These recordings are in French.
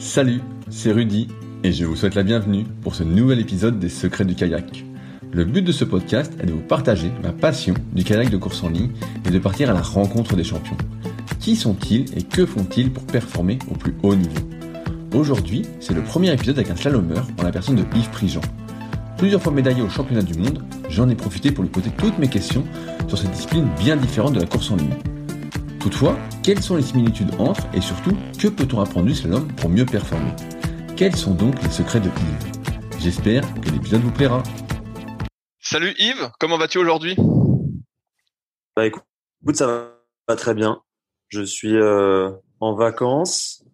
Salut, c'est Rudy et je vous souhaite la bienvenue pour ce nouvel épisode des Secrets du kayak. Le but de ce podcast est de vous partager ma passion du kayak de course en ligne et de partir à la rencontre des champions. Qui sont-ils et que font-ils pour performer au plus haut niveau? Aujourd'hui, c'est le premier épisode avec un slalomeur en la personne de Yves Prigent. Plusieurs fois médaillé au championnat du monde, j'en ai profité pour lui poser toutes mes questions sur cette discipline bien différente de la course en ligne. Toutefois, quelles sont les similitudes entre et surtout que peut-on apprendre du slalom pour mieux performer? Quels sont donc les secrets de Yves? J'espère que l'épisode vous plaira. Salut Yves, comment vas-tu aujourd'hui? Bah écoute, ça va très bien. Je suis euh, en vacances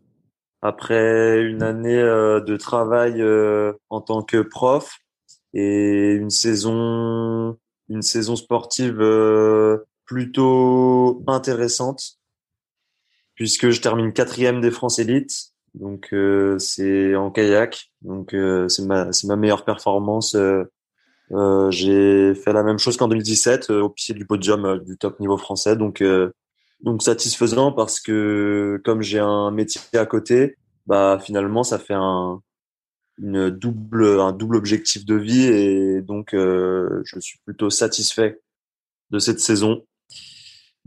après une année euh, de travail euh, en tant que prof et une saison une saison sportive plutôt intéressante puisque je termine quatrième des France Elite. Donc euh, c'est en kayak. Donc euh, c'est ma c'est ma meilleure performance. Euh, euh j'ai fait la même chose qu'en 2017 au pied du podium du top niveau français. Donc donc satisfaisant parce que comme j'ai un métier à côté, bah finalement ça fait un une double un double objectif de vie et donc je suis plutôt satisfait de cette saison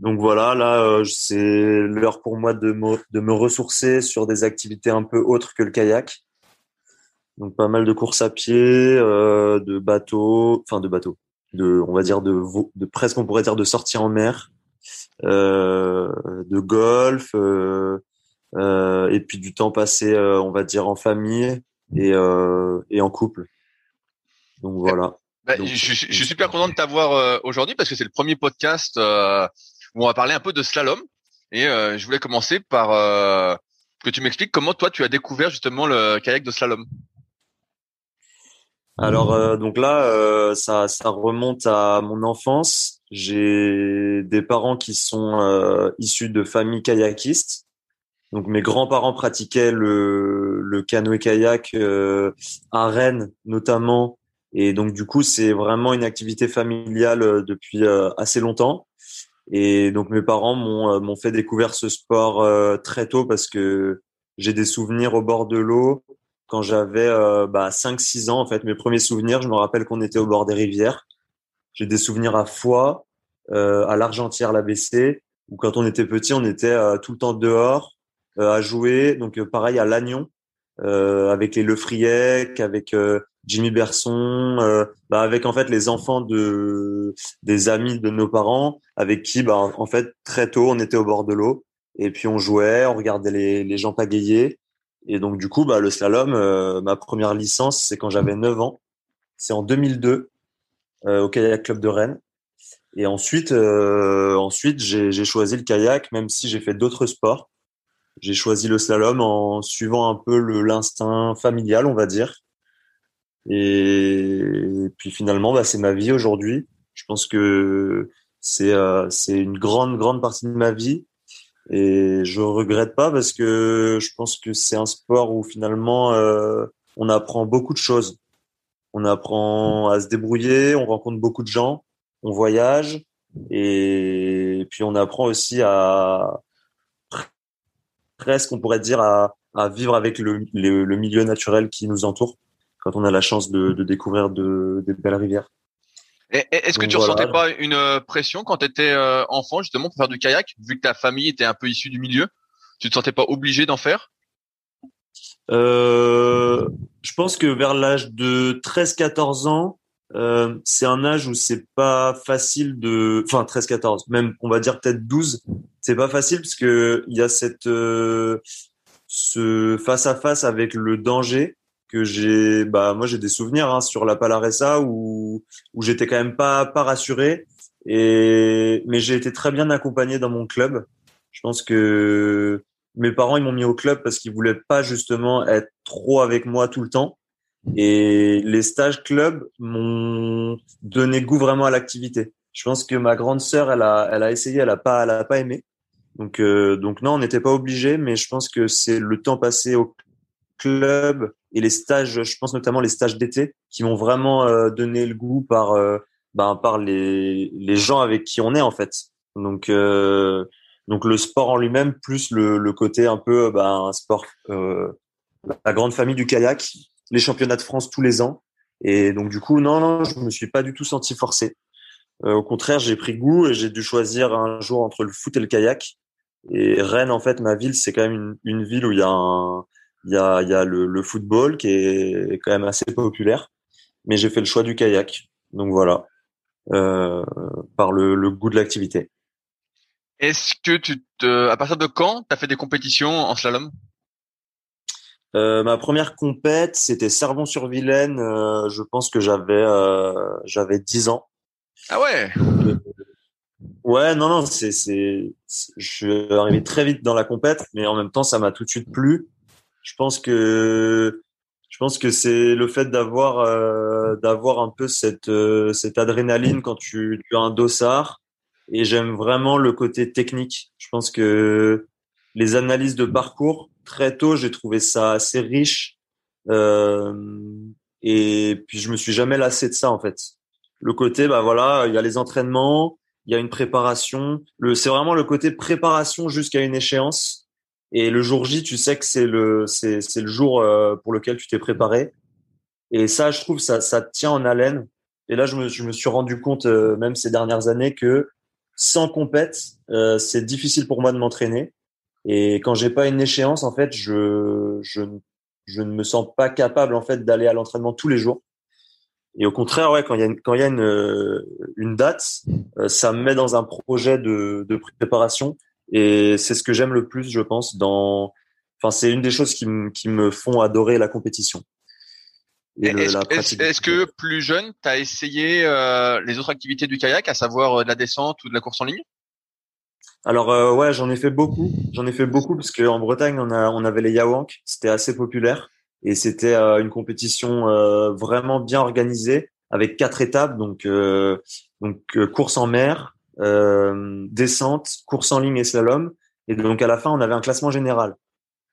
donc voilà, là, euh, c'est l'heure pour moi de me, de me ressourcer sur des activités un peu autres que le kayak. Donc pas mal de courses à pied, euh, de bateaux, enfin de bateaux, de, on va dire de, de presque on pourrait dire de sortie en mer, euh, de golf, euh, et puis du temps passé, on va dire en famille et, et en couple. Donc voilà. Bah, je, je, suis super content de t'avoir aujourd'hui parce que c'est le premier podcast on va parler un peu de slalom. Et euh, je voulais commencer par euh, que tu m'expliques comment toi tu as découvert justement le kayak de slalom. Alors euh, donc là, ça, remonte à mon enfance. J'ai des parents qui sont issus de familles kayakistes. Donc mes grands-parents pratiquaient le, le canoë-kayak à Rennes notamment. Et donc du coup, c'est vraiment une activité familiale depuis assez longtemps. Et donc mes parents m'ont euh, m'ont fait découvrir ce sport euh, très tôt parce que j'ai des souvenirs au bord de l'eau quand j'avais euh, bah, 5-6 ans en fait. Mes premiers souvenirs, je me rappelle qu'on était au bord des rivières. J'ai des souvenirs à Foix, euh, à l'Argentière, l'ABC, où quand on était petit, on était tout le temps dehors à jouer. Donc pareil à Lannion, avec les Lefriec, avec Jimmy Berson, euh, bah avec en fait les enfants de des amis de nos parents, avec qui bah en fait très tôt on était au bord de l'eau. Et puis on jouait, on regardait les, les gens pagayer. Et donc du coup bah le slalom, euh, ma première licence c'est quand j'avais 9 ans, c'est en 2002 euh, au kayak club de Rennes. Et ensuite ensuite j'ai choisi le kayak même si j'ai fait d'autres sports. J'ai choisi le slalom en suivant un peu l'instinct familial on va dire et, puis finalement, bah, c'est ma vie aujourd'hui. Je pense que c'est euh, c'est une grande grande partie de ma vie et je regrette pas parce que je pense que c'est un sport où finalement euh, on apprend beaucoup de choses. On apprend à se débrouiller, on rencontre beaucoup de gens, on voyage et puis on apprend aussi à presque on pourrait dire à, à vivre avec le, le milieu naturel qui nous entoure quand on a la chance de, de découvrir de, des belles rivières. Est-ce que tu ne ressentais pas une euh, pression quand tu étais euh, enfant justement pour faire du kayak, vu que ta famille était un peu issue du milieu? Tu te sentais pas obligé d'en faire? Euh, Je pense que vers l'âge de 13-14 ans, euh, c'est un âge où c'est pas facile de, enfin 13-14, même on va dire peut-être 12, c'est pas facile parce que il y a cette euh, ce face à face avec le danger que j'ai bah moi j'ai des souvenirs hein, sur la Palaresa où où j'étais quand même pas pas rassuré et mais j'ai été très bien accompagné dans mon club. Je pense que mes parents ils m'ont mis au club parce qu'ils voulaient pas justement être trop avec moi tout le temps et les stages club m'ont donné goût vraiment à l'activité. Je pense que ma grande sœur elle a elle a essayé, elle a pas elle a pas aimé. Donc euh, donc non, on n'était pas obligé mais je pense que c'est le temps passé au club et les stages, je pense notamment les stages d'été, qui m'ont vraiment euh, donné le goût par euh, ben, par les, les gens avec qui on est en fait. Donc euh, donc le sport en lui-même plus le, le côté un peu ben, un sport la grande famille du kayak, les championnats de France tous les ans. Et donc du coup, non, non, je me suis pas du tout senti forcé. Au contraire, j'ai pris goût et j'ai dû choisir un jour entre le foot et le kayak. Et Rennes, en fait, ma ville, c'est quand même une, une, ville où il y a un, il y a, il y a le, le, football qui est quand même assez populaire. Mais j'ai fait le choix du kayak. Donc voilà, euh, par le, le goût de l'activité. Est-ce que tu te, à partir de quand tu as fait des compétitions en slalom? Euh, ma première compète, c'était Servon-sur-Vilaine. Euh, je pense que j'avais euh, j'avais 10 ans. Ah ouais? ouais, non, non, c'est c'est je suis arrivé très vite dans la compète, mais en même temps, ça m'a tout de suite plu. Je pense que je pense que c'est le fait d'avoir euh, d'avoir un peu cette euh, cette adrénaline quand tu, tu as un dossard. Et j'aime vraiment le côté technique. Je pense que les analyses de parcours très tôt, j'ai trouvé ça assez riche. Euh, et puis je me suis jamais lassé de ça en fait. Le côté, bah voilà, il y a les entraînements, il y a une préparation. Le, c'est vraiment le côté préparation jusqu'à une échéance. Et le jour J, tu sais que c'est le, c'est, c'est le jour euh, pour lequel tu t'es préparé. Et ça, je trouve, ça, ça tient en haleine. Et là, je me, je me suis rendu compte, euh, même ces dernières années, que sans compète, euh, c'est difficile pour moi de m'entraîner. Et quand j'ai pas une échéance, en fait, je, je, je ne me sens pas capable en fait d'aller à l'entraînement tous les jours. Et au contraire, ouais, quand il y a une, quand il y a une, une date, ça me met dans un projet de, de préparation. Et c'est ce que j'aime le plus, je pense. Dans, enfin, c'est une des choses qui, qui me font adorer la compétition. Est-ce est que plus jeune, tu as essayé euh, les autres activités du kayak, à savoir de la descente ou de la course en ligne? Alors euh, ouais, j'en ai fait beaucoup. J'en ai fait beaucoup parce qu'en Bretagne, on, a, on avait les Yawank, c'était assez populaire et c'était euh, une compétition euh, vraiment bien organisée avec quatre étapes, donc donc course en mer, descente, course en ligne et slalom. Et donc à la fin, on avait un classement général.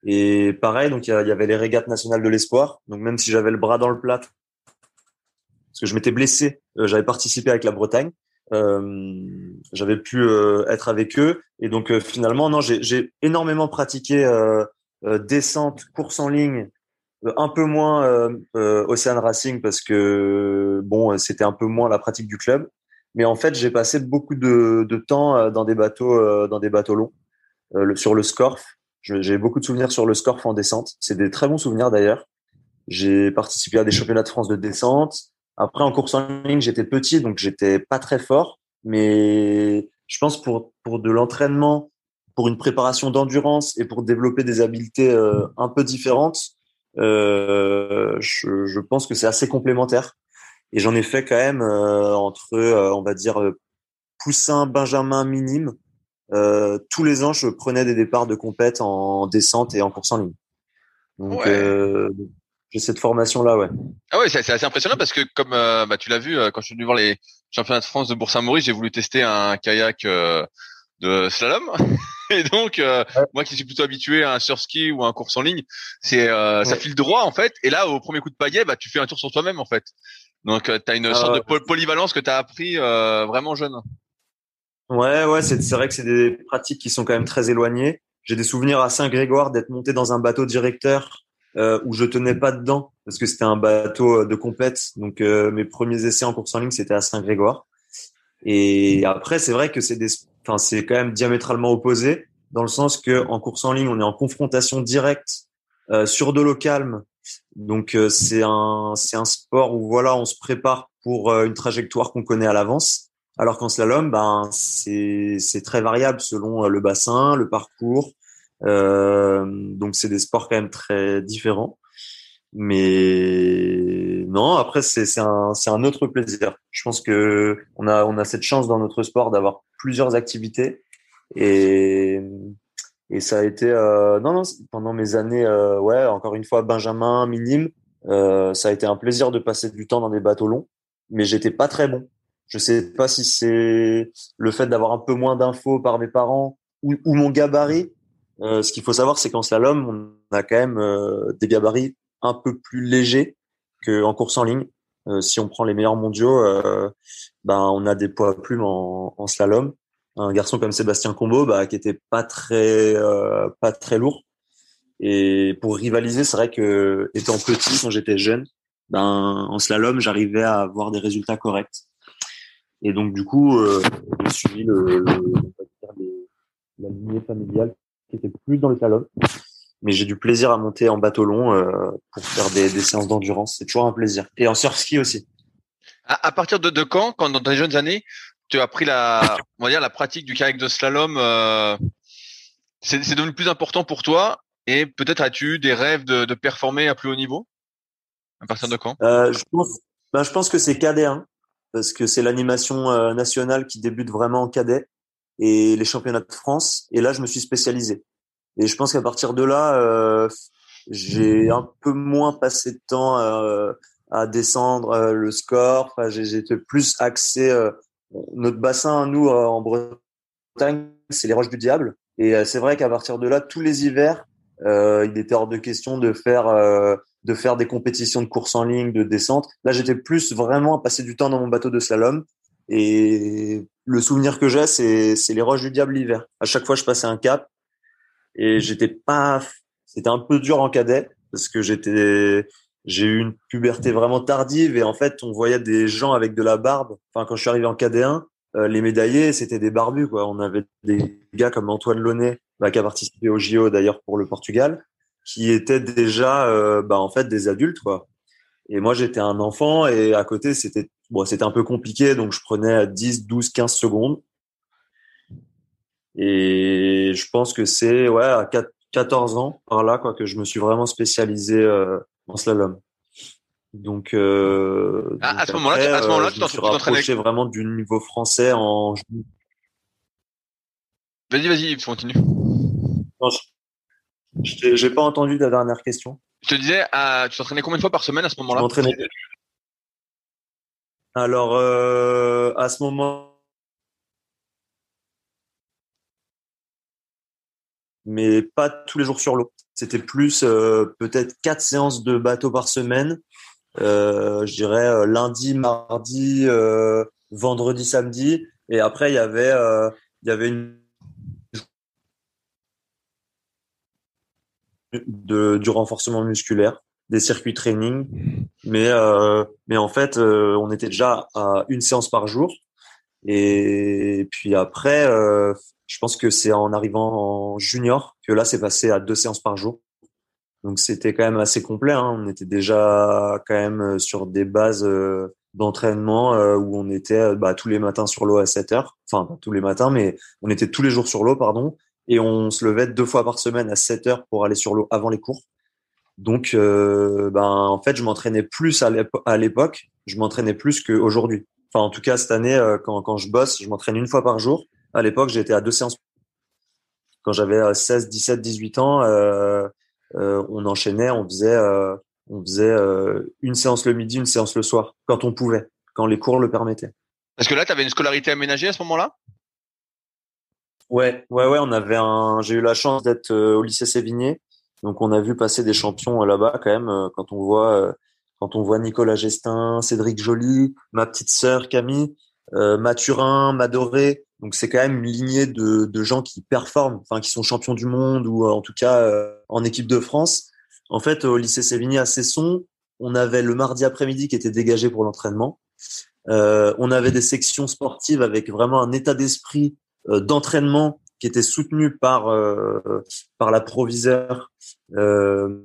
Et pareil, donc il y, avait les régates nationales de l'espoir. Donc même si j'avais le bras dans le plat, parce que je m'étais blessé, j'avais participé avec la Bretagne. Euh, j'avais pu euh, être avec eux et donc euh, finalement non j'ai énormément pratiqué descente course en ligne un peu moins Ocean Racing parce que bon c'était un peu moins la pratique du club mais en fait j'ai passé beaucoup de, de temps dans des bateaux dans des bateaux longs sur le Scorf j'ai beaucoup de souvenirs sur le Scorf en descente c'est des très bons souvenirs d'ailleurs j'ai participé à des championnats de France de descente après, en course en ligne, j'étais petit, donc j'étais pas très fort. Mais je pense pour, pour de l'entraînement, pour une préparation d'endurance et pour développer des habiletés euh, un peu différentes, euh, je, je, pense que c'est assez complémentaire. Et j'en ai fait quand même euh, entre, euh, on va dire, euh, poussin, benjamin minime. tous les ans, je prenais des départs de compète en descente et en course en ligne. Donc, ouais. j'ai cette formation là ouais. Ah ouais c'est assez impressionnant parce que comme euh, bah, tu l'as vu euh, quand je suis venu voir les championnats de France de Bourg-Saint-Maurice j'ai voulu tester un kayak euh, de slalom. Et donc moi qui suis plutôt habitué à un surski ou à un course en ligne c'est ça file droit en fait. Et là au premier coup de paillet bah tu fais un tour sur toi-même en fait donc tu as une sorte de polyvalence que tu as appris vraiment jeune ouais ouais c'est vrai que c'est des pratiques qui sont quand même très éloignées j'ai des souvenirs à Saint-Grégoire d'être monté dans un bateau directeur euh, où je tenais pas dedans parce que c'était un bateau euh, de compète. Donc euh, mes premiers essais en course en ligne c'était à Saint-Grégoire. Et après c'est vrai que c'est des, enfin c'est quand même diamétralement opposé dans le sens que en course en ligne on est en confrontation directe euh, sur de l'eau calme. Donc euh, c'est un c'est un sport où voilà on se prépare pour une trajectoire qu'on connaît à l'avance. Alors qu'en slalom, ben c'est c'est très variable selon le bassin, le parcours, euh, donc c'est des sports quand même très différents. Mais non, après c'est c'est un c'est un autre plaisir. Je pense que on a on a cette chance dans notre sport d'avoir plusieurs activités et et ça a été euh, non non pendant mes années euh, ouais encore une fois Benjamin minime euh, ça a été un plaisir de passer du temps dans des bateaux longs mais j'étais pas très bon je sais pas si c'est le fait d'avoir un peu moins d'infos par mes parents ou, ou mon gabarit euh, ce qu'il faut savoir, c'est qu'en slalom, on a quand même euh, des gabarits un peu plus légers qu'en course en ligne. Euh, si on prend les meilleurs mondiaux, ben on a des poids plumes en, en, slalom. Un garçon comme Sébastien Combo, bah, qui était pas très pas très lourd. Et pour rivaliser, c'est vrai que étant petit, quand j'étais jeune, ben en slalom, j'arrivais à avoir des résultats corrects. Et donc du coup, euh, j'ai suivi le, le la lignée familiale qui était plus dans le slalom. Mais j'ai du plaisir à monter en bateau long euh, pour faire des, des séances d'endurance. C'est toujours un plaisir. Et en surf ski aussi. À, à partir de, de quand, quand dans tes jeunes années, tu as pris la, on va dire la pratique du kayak de slalom, euh, c'est devenu plus important pour toi et peut-être as-tu eu des rêves de, de, performer à plus haut niveau? À partir de quand? Euh, je, pense, ben, je pense que c'est KD1 parce que c'est l'animation euh, nationale qui débute vraiment en cadet et les championnats de France. Et là, je me suis spécialisé. Et je pense qu'à partir de là, euh, j'ai un peu moins passé de temps euh, à descendre le score. Enfin, J'étais plus axé. Euh, notre bassin, nous, en Bretagne, c'est les Roches du Diable. Et c'est vrai qu'à partir de là, tous les hivers, il était hors de question de faire de faire des compétitions de course en ligne, de descente. Là, j'étais plus vraiment à passer du temps dans mon bateau de slalom. Et le souvenir que j'ai, c'est, c'est les roches du diable l'hiver. À chaque fois, je passais un cap et j'étais pas, c'était un peu dur en cadet parce que j'étais, j'ai eu une puberté vraiment tardive et en fait, on voyait des gens avec de la barbe. Enfin, quand je suis arrivé en cadet 1, euh, les médaillés, c'était des barbus, quoi. On avait des gars comme Antoine Launay, bah, qui a participé au JO d'ailleurs pour le Portugal qui étaient déjà euh, bah, en fait des adultes quoi. Et moi j'étais un enfant et à côté c'était bon c'était un peu compliqué donc je prenais 10 12 15 secondes. Et je pense que c'est ouais à 14 ans par là quoi que je me suis vraiment spécialisé euh, en slalom. Donc, euh, à, ce moment-là, à ce moment-là, tu t'en suis rapproché vraiment du niveau français en. Vas-y, vas-y, continue. Non, j'ai pas entendu ta dernière question. Je te disais, euh, tu t'entraînais combien de fois par semaine à ce moment-là? Alors, euh, à ce moment, mais pas tous les jours sur l'eau. C'était plus euh, peut-être quatre séances de bateau par semaine. Euh, je dirais euh, lundi, mardi, vendredi, samedi. Et après, il y avait, il y avait une du renforcement musculaire, des circuits training. Mais, mais en fait, on était déjà à une séance par jour. Et puis après, je pense que c'est en arrivant en junior que là, c'est passé à deux séances par jour. Donc c'était quand même assez complet. Hein. On était déjà quand même sur des bases euh, d'entraînement euh, où on était bah, tous les matins sur l'eau à 7 heures. Enfin, pas tous les matins, mais on était tous les jours sur l'eau, pardon et on se levait deux fois par semaine à 7 heures pour aller sur l'eau avant les cours. Donc, euh, ben, en fait, je m'entraînais plus à l'époque, je m'entraînais plus qu'aujourd'hui. Enfin, en tout cas, cette année, euh, quand, quand je bosse, je m'entraîne une fois par jour. À l'époque, j'étais à deux séances. Quand j'avais 16, 17, 18 ans, euh, euh, on enchaînait, on faisait, euh, on faisait euh, une séance le midi, une séance le soir, quand on pouvait, quand les cours le permettaient. Parce que là, tu avais une scolarité aménagée à ce moment-là? Ouais, ouais, ouais. On avait un. J'ai eu la chance d'être au lycée Sévigné, donc on a vu passer des champions là-bas quand même. Quand on voit, quand on voit Nicolas Gestin, Cédric Joly, ma petite sœur Camille, Mathurin, Madoré. Donc c'est quand même une lignée de, de gens qui performent, enfin qui sont champions du monde ou en tout cas en équipe de France. En fait, au lycée Sévigné à Cesson, on avait le mardi après-midi qui était dégagé pour l'entraînement. Euh, on avait des sections sportives avec vraiment un état d'esprit euh, d'entraînement qui était soutenu par euh, par la proviseur, euh,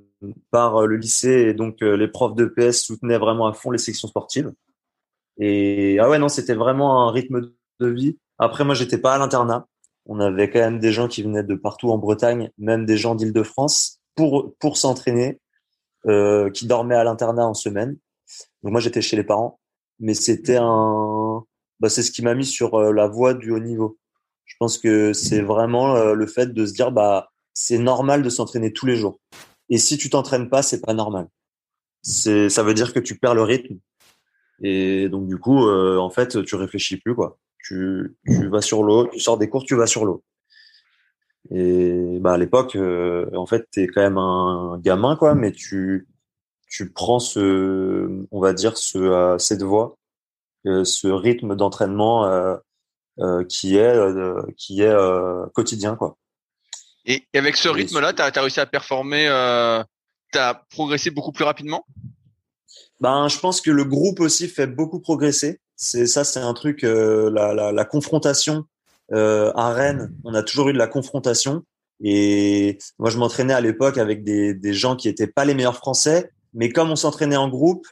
par le lycée et donc les profs de PS soutenaient vraiment à fond les sections sportives. Et ah ouais non, c'était vraiment un rythme de vie. Après moi j'étais pas à l'internat. On avait quand même des gens qui venaient de partout en Bretagne, même des gens d'Île-de-France pour pour s'entraîner, euh, qui dormaient à l'internat en semaine. Donc moi j'étais chez les parents, mais c'était un, bah, c'est ce qui m'a mis sur la voie du haut niveau. Je pense que c'est vraiment euh, le fait de se dire bah c'est normal de s'entraîner tous les jours. Et si tu t'entraînes pas, c'est pas normal. C'est ça veut dire que tu perds le rythme. Et donc du coup, euh, en fait, tu réfléchis plus quoi. Tu, tu vas sur l'eau, tu sors des cours, tu vas sur l'eau. Et bah à l'époque, euh, en fait, t'es quand même un gamin quoi, mais tu tu prends ce, on va dire ce cette voie, ce rythme d'entraînement euh, qui est euh, qui est euh, quotidien quoi. Et, avec ce rythme-là, tu as, réussi à performer, euh, tu as progressé beaucoup plus rapidement? Ben, Je pense que le groupe aussi fait beaucoup progresser. C'est ça, c'est un truc, euh, la, la, la, confrontation euh, à Rennes, on a toujours eu de la confrontation. Et moi, je m'entraînais à l'époque avec des, des gens qui étaient pas les meilleurs Français, mais comme on s'entraînait en groupe,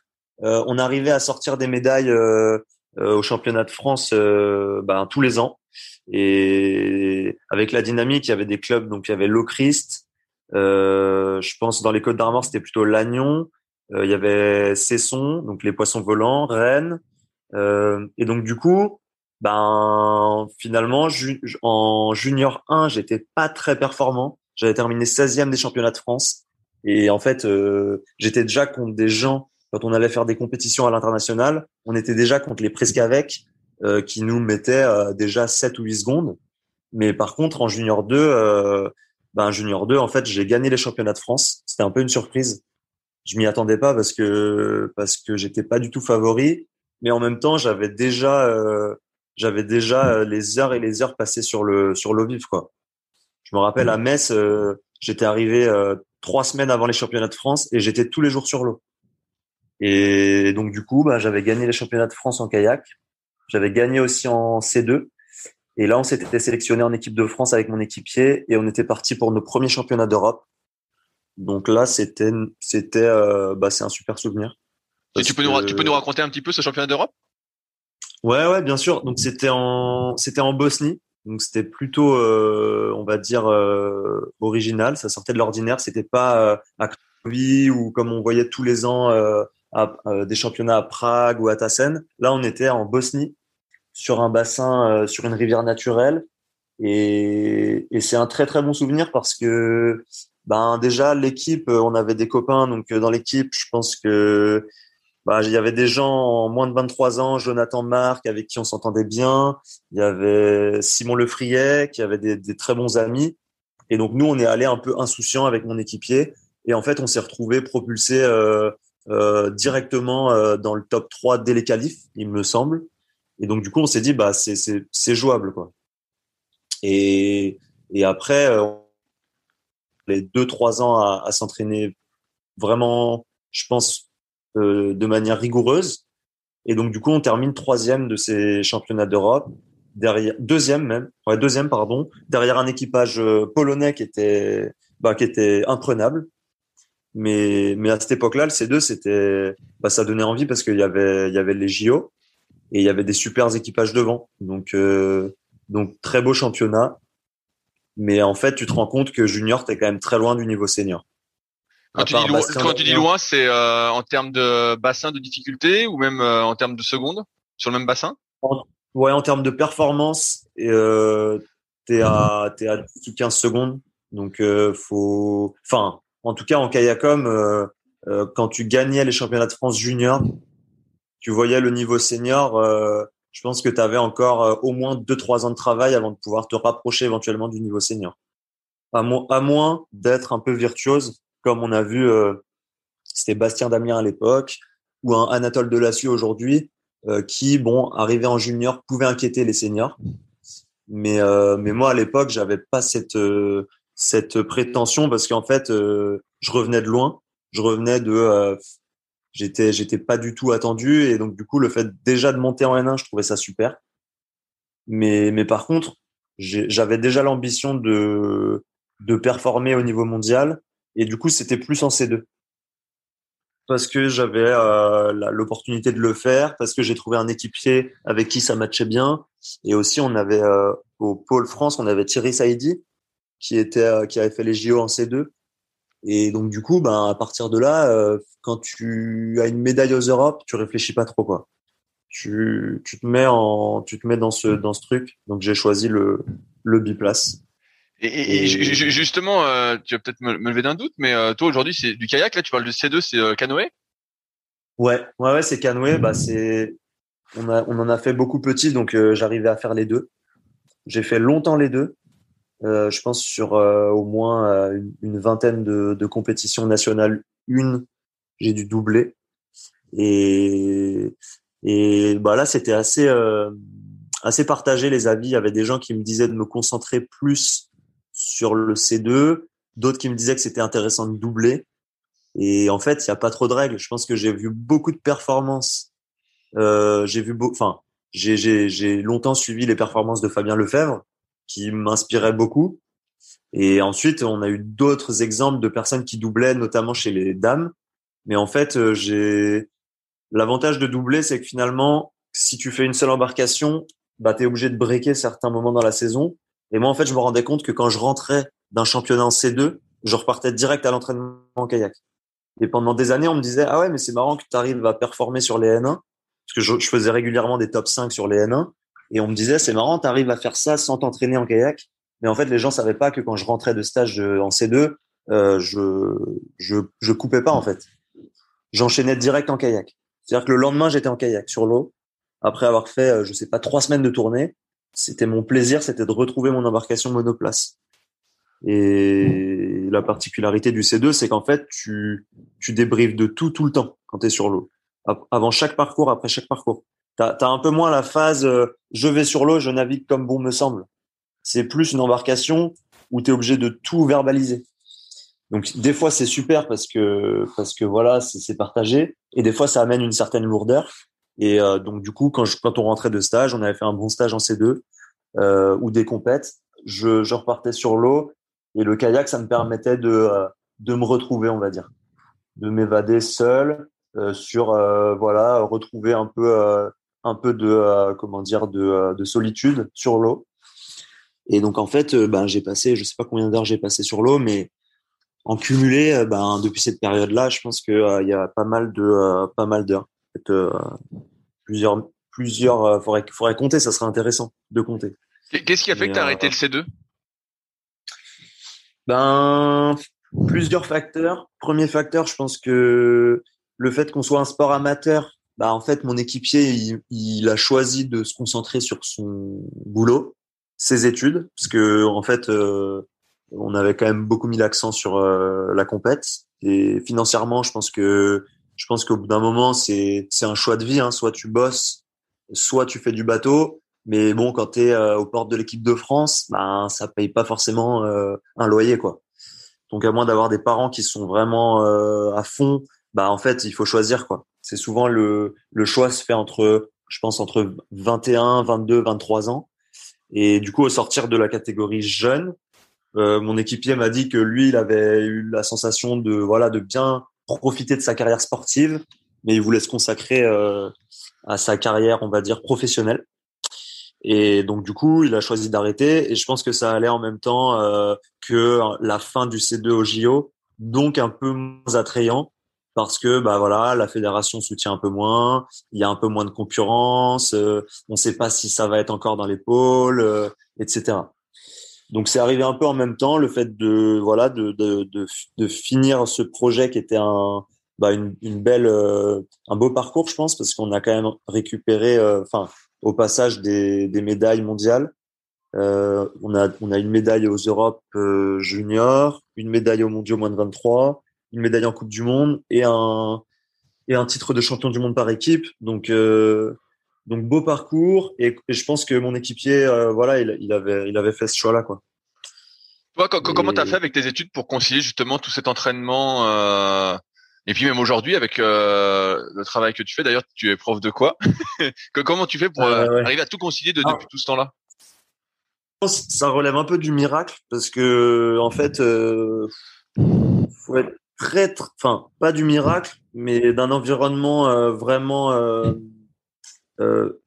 euh, on arrivait à sortir des médailles euh, euh, au championnat de France ben, tous les ans. Et avec la dynamique, il y avait des clubs, donc il y avait Locrist. Euh, je pense dans les Côtes d'Armor, c'était plutôt Lannion. il y avait Cesson, donc les poissons volants, Rennes. Et donc du coup, ben finalement, en junior 1, j'étais pas très performant. J'avais terminé 16e des championnats de France. Et en fait, j'étais déjà contre des gens quand on allait faire des compétitions à l'international, on était déjà contre les presque avec euh, qui nous mettaient euh, déjà 7 ou 8 secondes. Mais par contre, en junior 2, euh, ben junior 2, en fait, j'ai gagné les championnats de France. C'était un peu une surprise. Je m'y attendais pas parce que parce que j'étais pas du tout favori, mais en même temps, j'avais déjà euh, j'avais déjà les heures et les heures passées sur le sur l'eau vive quoi. Je me rappelle à Metz, j'étais arrivé trois semaines avant les championnats de France et j'étais tous les jours sur l'eau. Et donc du coup, bah, j'avais gagné les championnats de France en kayak. J'avais gagné aussi en C2. Et là, on s'était sélectionné en équipe de France avec mon équipier et on était parti pour nos premiers championnats d'Europe. Donc là, c'était, c'était, euh, bah, c'est un super souvenir. Et tu peux, nous, tu peux nous raconter un petit peu ce championnat d'Europe? Ouais, ouais, bien sûr. Donc c'était en, c'était en Bosnie. Donc c'était plutôt, euh, on va dire, euh, original. Ça sortait de l'ordinaire. C'était pas euh, à Cracovie ou comme on voyait tous les ans à, des championnats à Prague ou à Tassen. Là, on était en Bosnie, sur un bassin, sur une rivière naturelle. Et, et c'est un très très bon souvenir parce que ben déjà l'équipe, on avait des copains donc dans l'équipe, je pense que bah, il y avait des gens en moins de 23 ans, Jonathan Marc avec qui on s'entendait bien, il y avait Simon Lefriet qui avait des, des très bons amis et donc nous on est allé un peu insouciant avec mon équipier et en fait on s'est retrouvé propulsé euh, euh, directement euh, dans le top 3 dès les qualifs, il me semble. Et donc du coup, on s'est dit bah c'est jouable quoi. Et et après euh, les deux trois ans à, à s'entraîner vraiment, je pense de manière rigoureuse. Et donc du coup, on termine troisième de ces championnats d'Europe, derrière deuxième même, ouais deuxième pardon, derrière un équipage polonais qui était bah, qui était imprenable. Mais, mais à cette époque-là, le C2, c'était, bah, ça donnait envie parce qu'il y avait, il y avait les JO et il y avait des super équipages devant. Donc, euh, donc très beau championnat. Mais en fait, tu te rends compte que junior, t'es quand même très loin du niveau senior. Quand, tu dis, loin, quand tu dis, loin, c'est euh, en termes de bassin de difficulté ou même euh, en termes de secondes sur le même bassin? Ouais, en termes de performance, euh, t'es à t'es à 10 ou 15 secondes. Donc euh, faut, enfin, en tout cas en kayakom, euh, euh, quand tu gagnais les championnats de France junior, tu voyais le niveau senior. Euh, je pense que tu avais encore au moins deux trois ans de travail avant de pouvoir te rapprocher éventuellement du niveau senior. À, à moins d'être un peu virtuose, comme on a vu, c'était Bastien Damien à l'époque ou un Anatole Delassieux aujourd'hui, qui, bon, arrivé en junior, pouvait inquiéter les seniors. Mais, mais moi, à l'époque, j'avais pas cette, cette prétention parce qu'en fait, euh, je revenais de loin. Je revenais de, euh, j'étais, j'étais pas du tout attendu et donc du coup, le fait déjà de monter en N1, je trouvais ça super. Mais, mais par contre, j'avais déjà l'ambition de, de performer au niveau mondial et du coup, c'était plus en C2 parce que j'avais euh, l'opportunité de le faire, parce que j'ai trouvé un équipier avec qui ça matchait bien. Et aussi, on avait au pôle France, on avait Thierry Saïdi, qui était euh, qui avait fait les JO en C2. Et donc du coup, ben à partir de là, euh, quand tu as une médaille aux Europes, tu réfléchis pas trop quoi. Tu, tu te mets en tu te mets dans ce dans ce truc. Donc j'ai choisi le le biplace. Et, et, justement, euh, tu vas peut-être me, lever d'un doute, mais toi aujourd'hui c'est du kayak là. Tu parles de C2, c'est canoë. Ouais, ouais, ouais, c'est canoë. Bah c'est on a on en a fait beaucoup petit, donc j'arrivais à faire les deux. J'ai fait longtemps les deux. Euh, je pense sur euh, au moins euh, une, vingtaine de, de, compétitions nationales, une, j'ai dû doubler. Et, et bah là, c'était assez, assez partagé les avis. Il y avait des gens qui me disaient de me concentrer plus sur le C2, d'autres qui me disaient que c'était intéressant de doubler. Et en fait, il n'y a pas trop de règles. Je pense que j'ai vu beaucoup de performances. Euh, j'ai vu, enfin, j'ai longtemps suivi les performances de Fabien Lefebvre, qui m'inspiraient beaucoup. Et ensuite, on a eu d'autres exemples de personnes qui doublaient, notamment chez les dames. Mais en fait, euh, j'ai l'avantage de doubler, c'est que finalement, si tu fais une seule embarcation, bah, tu es obligé de breaker certains moments dans la saison. Et moi, en fait, je me rendais compte que quand je rentrais d'un championnat en C2, je repartais direct à l'entraînement en kayak. Et pendant des années, on me disait, ah ouais, mais c'est marrant que tu arrives à performer sur les N1. Parce que je, faisais régulièrement des top 5 sur les N1. Et on me disait, c'est marrant, tu arrives à faire ça sans t'entraîner en kayak. Mais en fait, les gens savaient pas que quand je rentrais de stage en C2, euh, je, je, je coupais pas, en fait. J'enchaînais direct en kayak. C'est-à-dire que le lendemain, j'étais en kayak sur l'eau après avoir fait, euh, je sais pas, trois semaines de tournée, c'était mon plaisir, c'était de retrouver mon embarcation monoplace. Et la particularité du C2, c'est qu'en fait, tu, tu débriefes de tout tout le temps quand tu es sur l'eau. Avant chaque parcours, après chaque parcours. Tu as, un peu moins la phase euh, je vais sur l'eau, je navigue comme bon me semble. C'est plus une embarcation où tu es obligé de tout verbaliser. Donc des fois c'est super parce que parce que voilà, c'est partagé et des fois ça amène une certaine lourdeur et euh, donc du coup, quand, quand on rentrait de stage, on avait fait un bon stage en C2 euh, ou des compètes, je, repartais sur l'eau et le kayak, ça me permettait de euh, de me retrouver, on va dire, de m'évader seul euh, sur euh, voilà, retrouver un peu un peu de comment dire de, de solitude sur l'eau. Et donc en fait, ben j'ai passé, je sais pas combien d'heures j'ai passé sur l'eau, mais en cumulé, ben depuis cette période-là, je pense que il y a pas mal de pas mal d'heures plusieurs, plusieurs, euh, faudrait, faudrait compter, ça serait intéressant de compter. Qu'est-ce qui a fait que tu as arrêté le C2 Ben, plusieurs facteurs. Premier facteur, je pense que le fait qu'on soit un sport amateur, bah en fait mon équipier il, a choisi de se concentrer sur son boulot, ses études, parce que en fait euh, on avait quand même beaucoup mis l'accent sur euh, la compète et financièrement je pense que je pense qu'au bout d'un moment, c'est un choix de vie. Hein. Soit tu bosses, soit tu fais du bateau. Mais bon, quand tu es euh, aux portes de l'équipe de France, ben ça paye pas forcément euh, un loyer, quoi. Donc à moins d'avoir des parents qui sont vraiment euh, à fond, bah en fait il faut choisir, quoi. C'est souvent le le choix se fait entre, je pense entre 21, 22, 23 ans. Et du coup, au sortir de la catégorie jeune, mon équipier m'a dit que lui, il avait eu la sensation de voilà de bien profiter de sa carrière sportive, mais il voulait se consacrer euh, à sa carrière, on va dire, professionnelle. Et donc du coup, il a choisi d'arrêter. Et je pense que ça allait en même temps euh, que la fin du C2 au JO, donc un peu moins attrayant parce que bah voilà, la fédération soutient un peu moins, il y a un peu moins de concurrence, euh, on ne sait pas si ça va être encore dans les pôles, etc. Donc c'est arrivé un peu en même temps le fait de voilà de de, de, de finir ce projet qui était un bah une, une belle euh, un beau parcours je pense parce qu'on a quand même récupéré euh, enfin au passage des, des médailles mondiales. Euh, on a on a une médaille aux Europes euh, juniors, une médaille aux Mondiaux moins de 23, une médaille en Coupe du Monde et un et un titre de champion du monde par équipe. Donc donc beau parcours et, je pense que mon équipier, euh, voilà, il, il, avait, il avait fait ce choix-là, quoi. Toi, comment t'as fait avec tes études pour concilier justement tout cet entraînement euh, et puis même aujourd'hui avec euh, le travail que tu fais? D'ailleurs, tu es prof de quoi? Comment tu fais pour euh, arriver à tout concilier de, depuis tout ce temps-là? Ça relève un peu du miracle parce que en fait, faut être très, enfin, pas du miracle, mais d'un environnement vraiment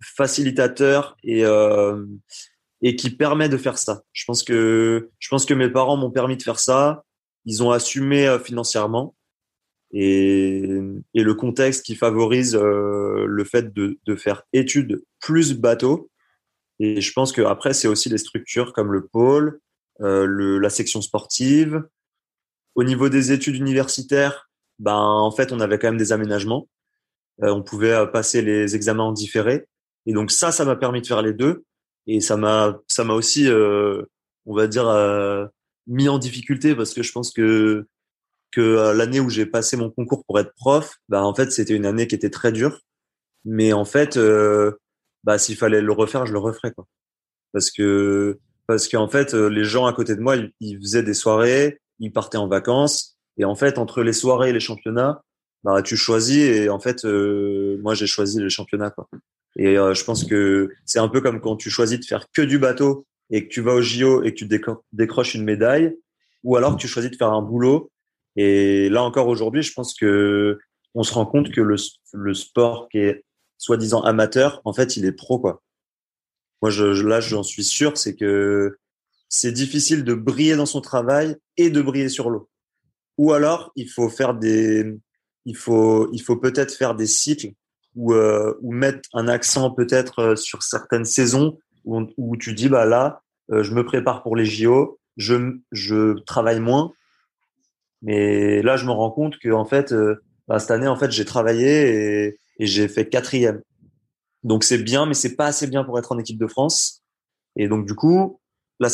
facilitateur et euh, et qui permet de faire ça. Je pense que je pense que mes parents m'ont permis de faire ça. Ils ont assumé euh, financièrement et, et le contexte qui favorise le fait de, de faire études plus bateau. Et je pense que après c'est aussi les structures comme le pôle, euh, le, la section sportive. Au niveau des études universitaires, ben en fait on avait quand même des aménagements. Euh, on pouvait euh, passer les examens en différé. Et donc ça, ça m'a permis de faire les deux. Et ça m'a, ça m'a aussi, euh, on va dire, mis en difficulté parce que je pense que que l'année où j'ai passé mon concours pour être prof, bah en fait c'était une année qui était très dure. Mais en fait, bah s'il fallait le refaire, je le referais quoi. Parce que parce qu'en fait, euh, les gens à côté de moi, ils, faisaient des soirées, ils partaient en vacances, et en fait, entre les soirées et les championnats, bah, tu choisis, et en fait, euh, moi, j'ai choisi les championnats, quoi. Et euh, je pense que c'est un peu comme quand tu choisis de faire que du bateau et que tu vas au JO et que tu décroches une médaille, ou alors que tu choisis de faire un boulot. Et là encore aujourd'hui, je pense que on se rend compte que le, le sport qui est soi-disant amateur, en fait, il est pro, quoi. Moi, je, là, j'en suis sûr, c'est que c'est difficile de briller dans son travail et de briller sur l'eau. Ou alors, il faut faire des, il faut, il faut peut-être faire des cycles ou, euh, mettre un accent peut-être euh, sur certaines saisons où, tu dis, bah là, euh, je me prépare pour les JO, je, je travaille moins. Mais là, je me rends compte que en fait, bah, cette année, en fait, j'ai travaillé et, et j'ai fait quatrième. Donc c'est bien, mais c'est pas assez bien pour être en équipe de France. Et donc du coup, la,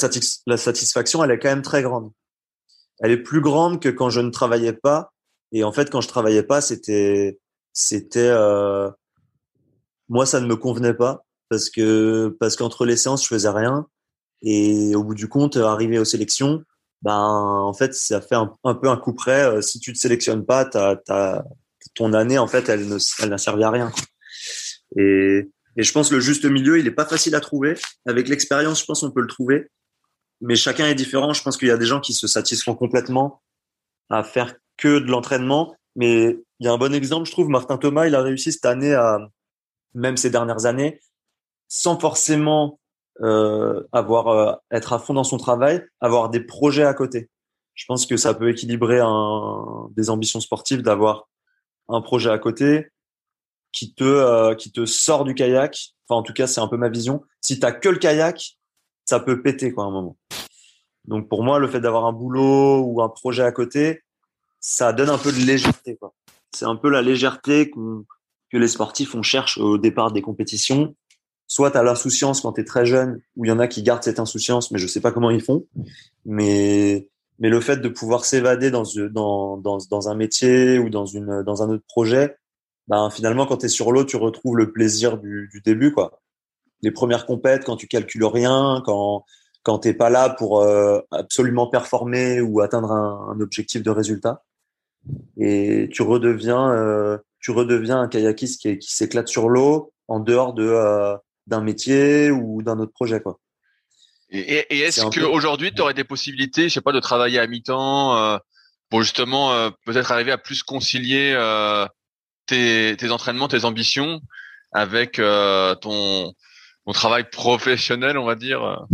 la satisfaction, elle est quand même très grande. Elle est plus grande que quand je ne travaillais pas. Et en fait, quand je travaillais pas, c'était, c'était, euh... moi, ça ne me convenait pas parce que parce qu'entre les séances, je faisais rien. Et au bout du compte, arriver aux sélections, ben en fait, ça fait un, peu un coup près. Euh, si tu te sélectionnes pas, ta, ton année, en fait, elle ne, elle n'a servi à rien. Et, et je pense que le juste milieu, il est pas facile à trouver. Avec l'expérience, je pense qu'on peut le trouver. Mais chacun est différent. Je pense qu'il y a des gens qui se satisfont complètement à faire que de l'entraînement. Mais il y a un bon exemple, je trouve. Martin Thomas, il a réussi cette année à, même ces dernières années, sans forcément euh, avoir euh, être à fond dans son travail, avoir des projets à côté. Je pense que ça peut équilibrer des ambitions sportives d'avoir un projet à côté, qui te euh, qui te sort du kayak. Enfin, en tout cas, c'est un peu ma vision. Si t'as que le kayak, ça peut péter quoi à un moment. Donc pour moi, le fait d'avoir un boulot ou un projet à côté, ça donne un peu de légèreté. C'est un peu la légèreté que les sportifs on cherche au départ des compétitions. Soit à l'insouciance quand tu es très jeune, où il y en a qui gardent cette insouciance, mais je sais pas comment ils font. Mais mais le fait de pouvoir s'évader dans, dans, dans, un métier ou dans, une, dans un autre projet, ben, finalement, quand tu es sur l'eau, tu retrouves le plaisir du, du, début. quoi. Les premières compètes, quand tu calcules rien, quand, quand tu pas là pour euh, absolument performer ou atteindre un, objectif de résultat. Et tu redeviens, euh, tu redeviens un kayakiste qui, qui s'éclate sur l'eau en dehors de euh, d'un métier ou d'un autre projet. quoi. Et, et est-ce qu'aujourd'hui, tu aurais des possibilités, je sais pas, de travailler à mi-temps pour justement peut-être arriver à plus concilier tes, tes entraînements, tes ambitions avec euh, ton, ton travail professionnel, on va dire?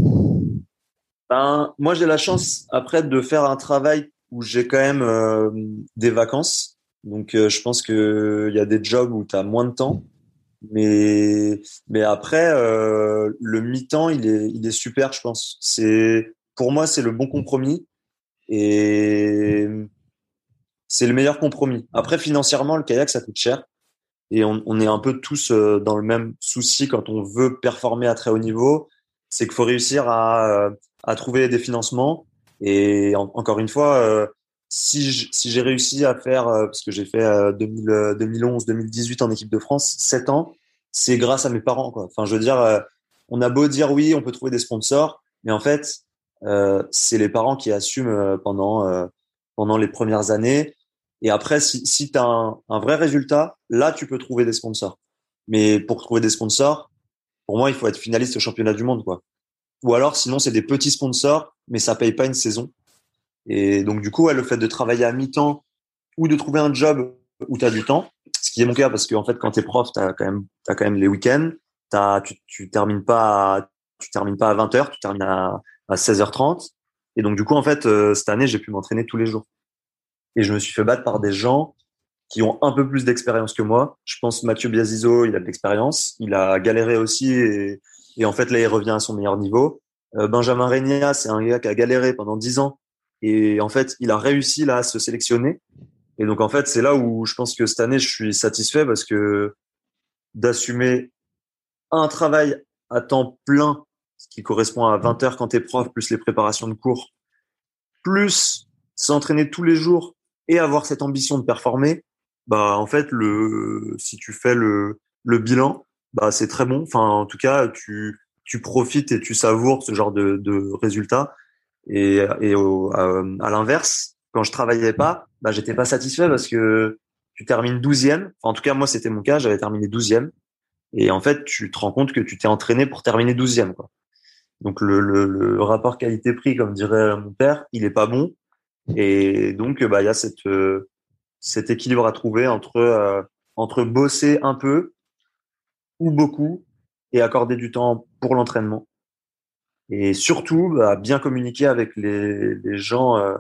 Ben, Moi, j'ai la chance après de faire un travail où j'ai quand même euh, des vacances. Donc, euh, je pense qu'il y a des jobs où tu as moins de temps. Mais, mais après, le mi-temps, il est, il est super, je pense. C'est, pour moi, c'est le bon compromis. Et c'est le meilleur compromis. Après, financièrement, le kayak, ça coûte cher. Et on, on est un peu tous euh, dans le même souci quand on veut performer à très haut niveau. C'est qu'il faut réussir à, euh, à trouver des financements. Et encore une fois, euh, si j'ai réussi à faire, parce que j'ai fait 2011, 2018 en équipe de France, 7 ans, c'est grâce à mes parents. Quoi. Enfin, je veux dire, on a beau dire oui, on peut trouver des sponsors, mais en fait, c'est les parents qui assument pendant pendant les premières années. Et après, si, si tu as un, un, vrai résultat, là, tu peux trouver des sponsors. Mais pour trouver des sponsors, pour moi, il faut être finaliste au championnat du monde. quoi. Ou alors, sinon, c'est des petits sponsors, mais ça paye pas une saison. Et donc, du coup, le fait de travailler à mi-temps ou de trouver un job où tu as du temps, ce qui est mon cas, parce qu'en fait, quand tu es prof, tu as, quand même, les week-ends. Tu, tu termines pas à, tu termines pas à 20h, tu termines à, à 16h30. Et donc, du coup, en fait, euh, cette année, j'ai pu m'entraîner tous les jours. Et je me suis fait battre par des gens qui ont un peu plus d'expérience que moi. Je pense Mathieu Biasizo, il a de l'expérience. Il a galéré aussi et, et, en fait, là, il revient à son meilleur niveau. Euh, Benjamin Regna, c'est un gars qui a galéré pendant dix ans. Et en fait, il a réussi là à se sélectionner. Et donc, en fait, c'est là où je pense que cette année, je suis satisfait parce que d'assumer un travail à temps plein qui correspond à 20 heures quand tu es prof, plus les préparations de cours, plus s'entraîner tous les jours et avoir cette ambition de performer, bah en fait le si tu fais le, le bilan, bah c'est très bon. Enfin en tout cas tu tu profites et tu savoures ce genre de, de résultats. Et, et au, à, l'inverse, quand je travaillais pas, bah, j'étais pas satisfait parce que tu termines douzième. En tout cas, moi, c'était mon cas. J'avais terminé douzième. Et en fait, tu te rends compte que tu t'es entraîné pour terminer douzième. Quoi. Donc, le, le, le rapport qualité-prix, comme dirait mon père, il est pas bon. Et donc, bah, il y a cette, cet équilibre à trouver entre, euh, entre bosser un peu ou beaucoup et accorder du temps pour l'entraînement. Et surtout, bah, bien communiquer avec les, gens euh,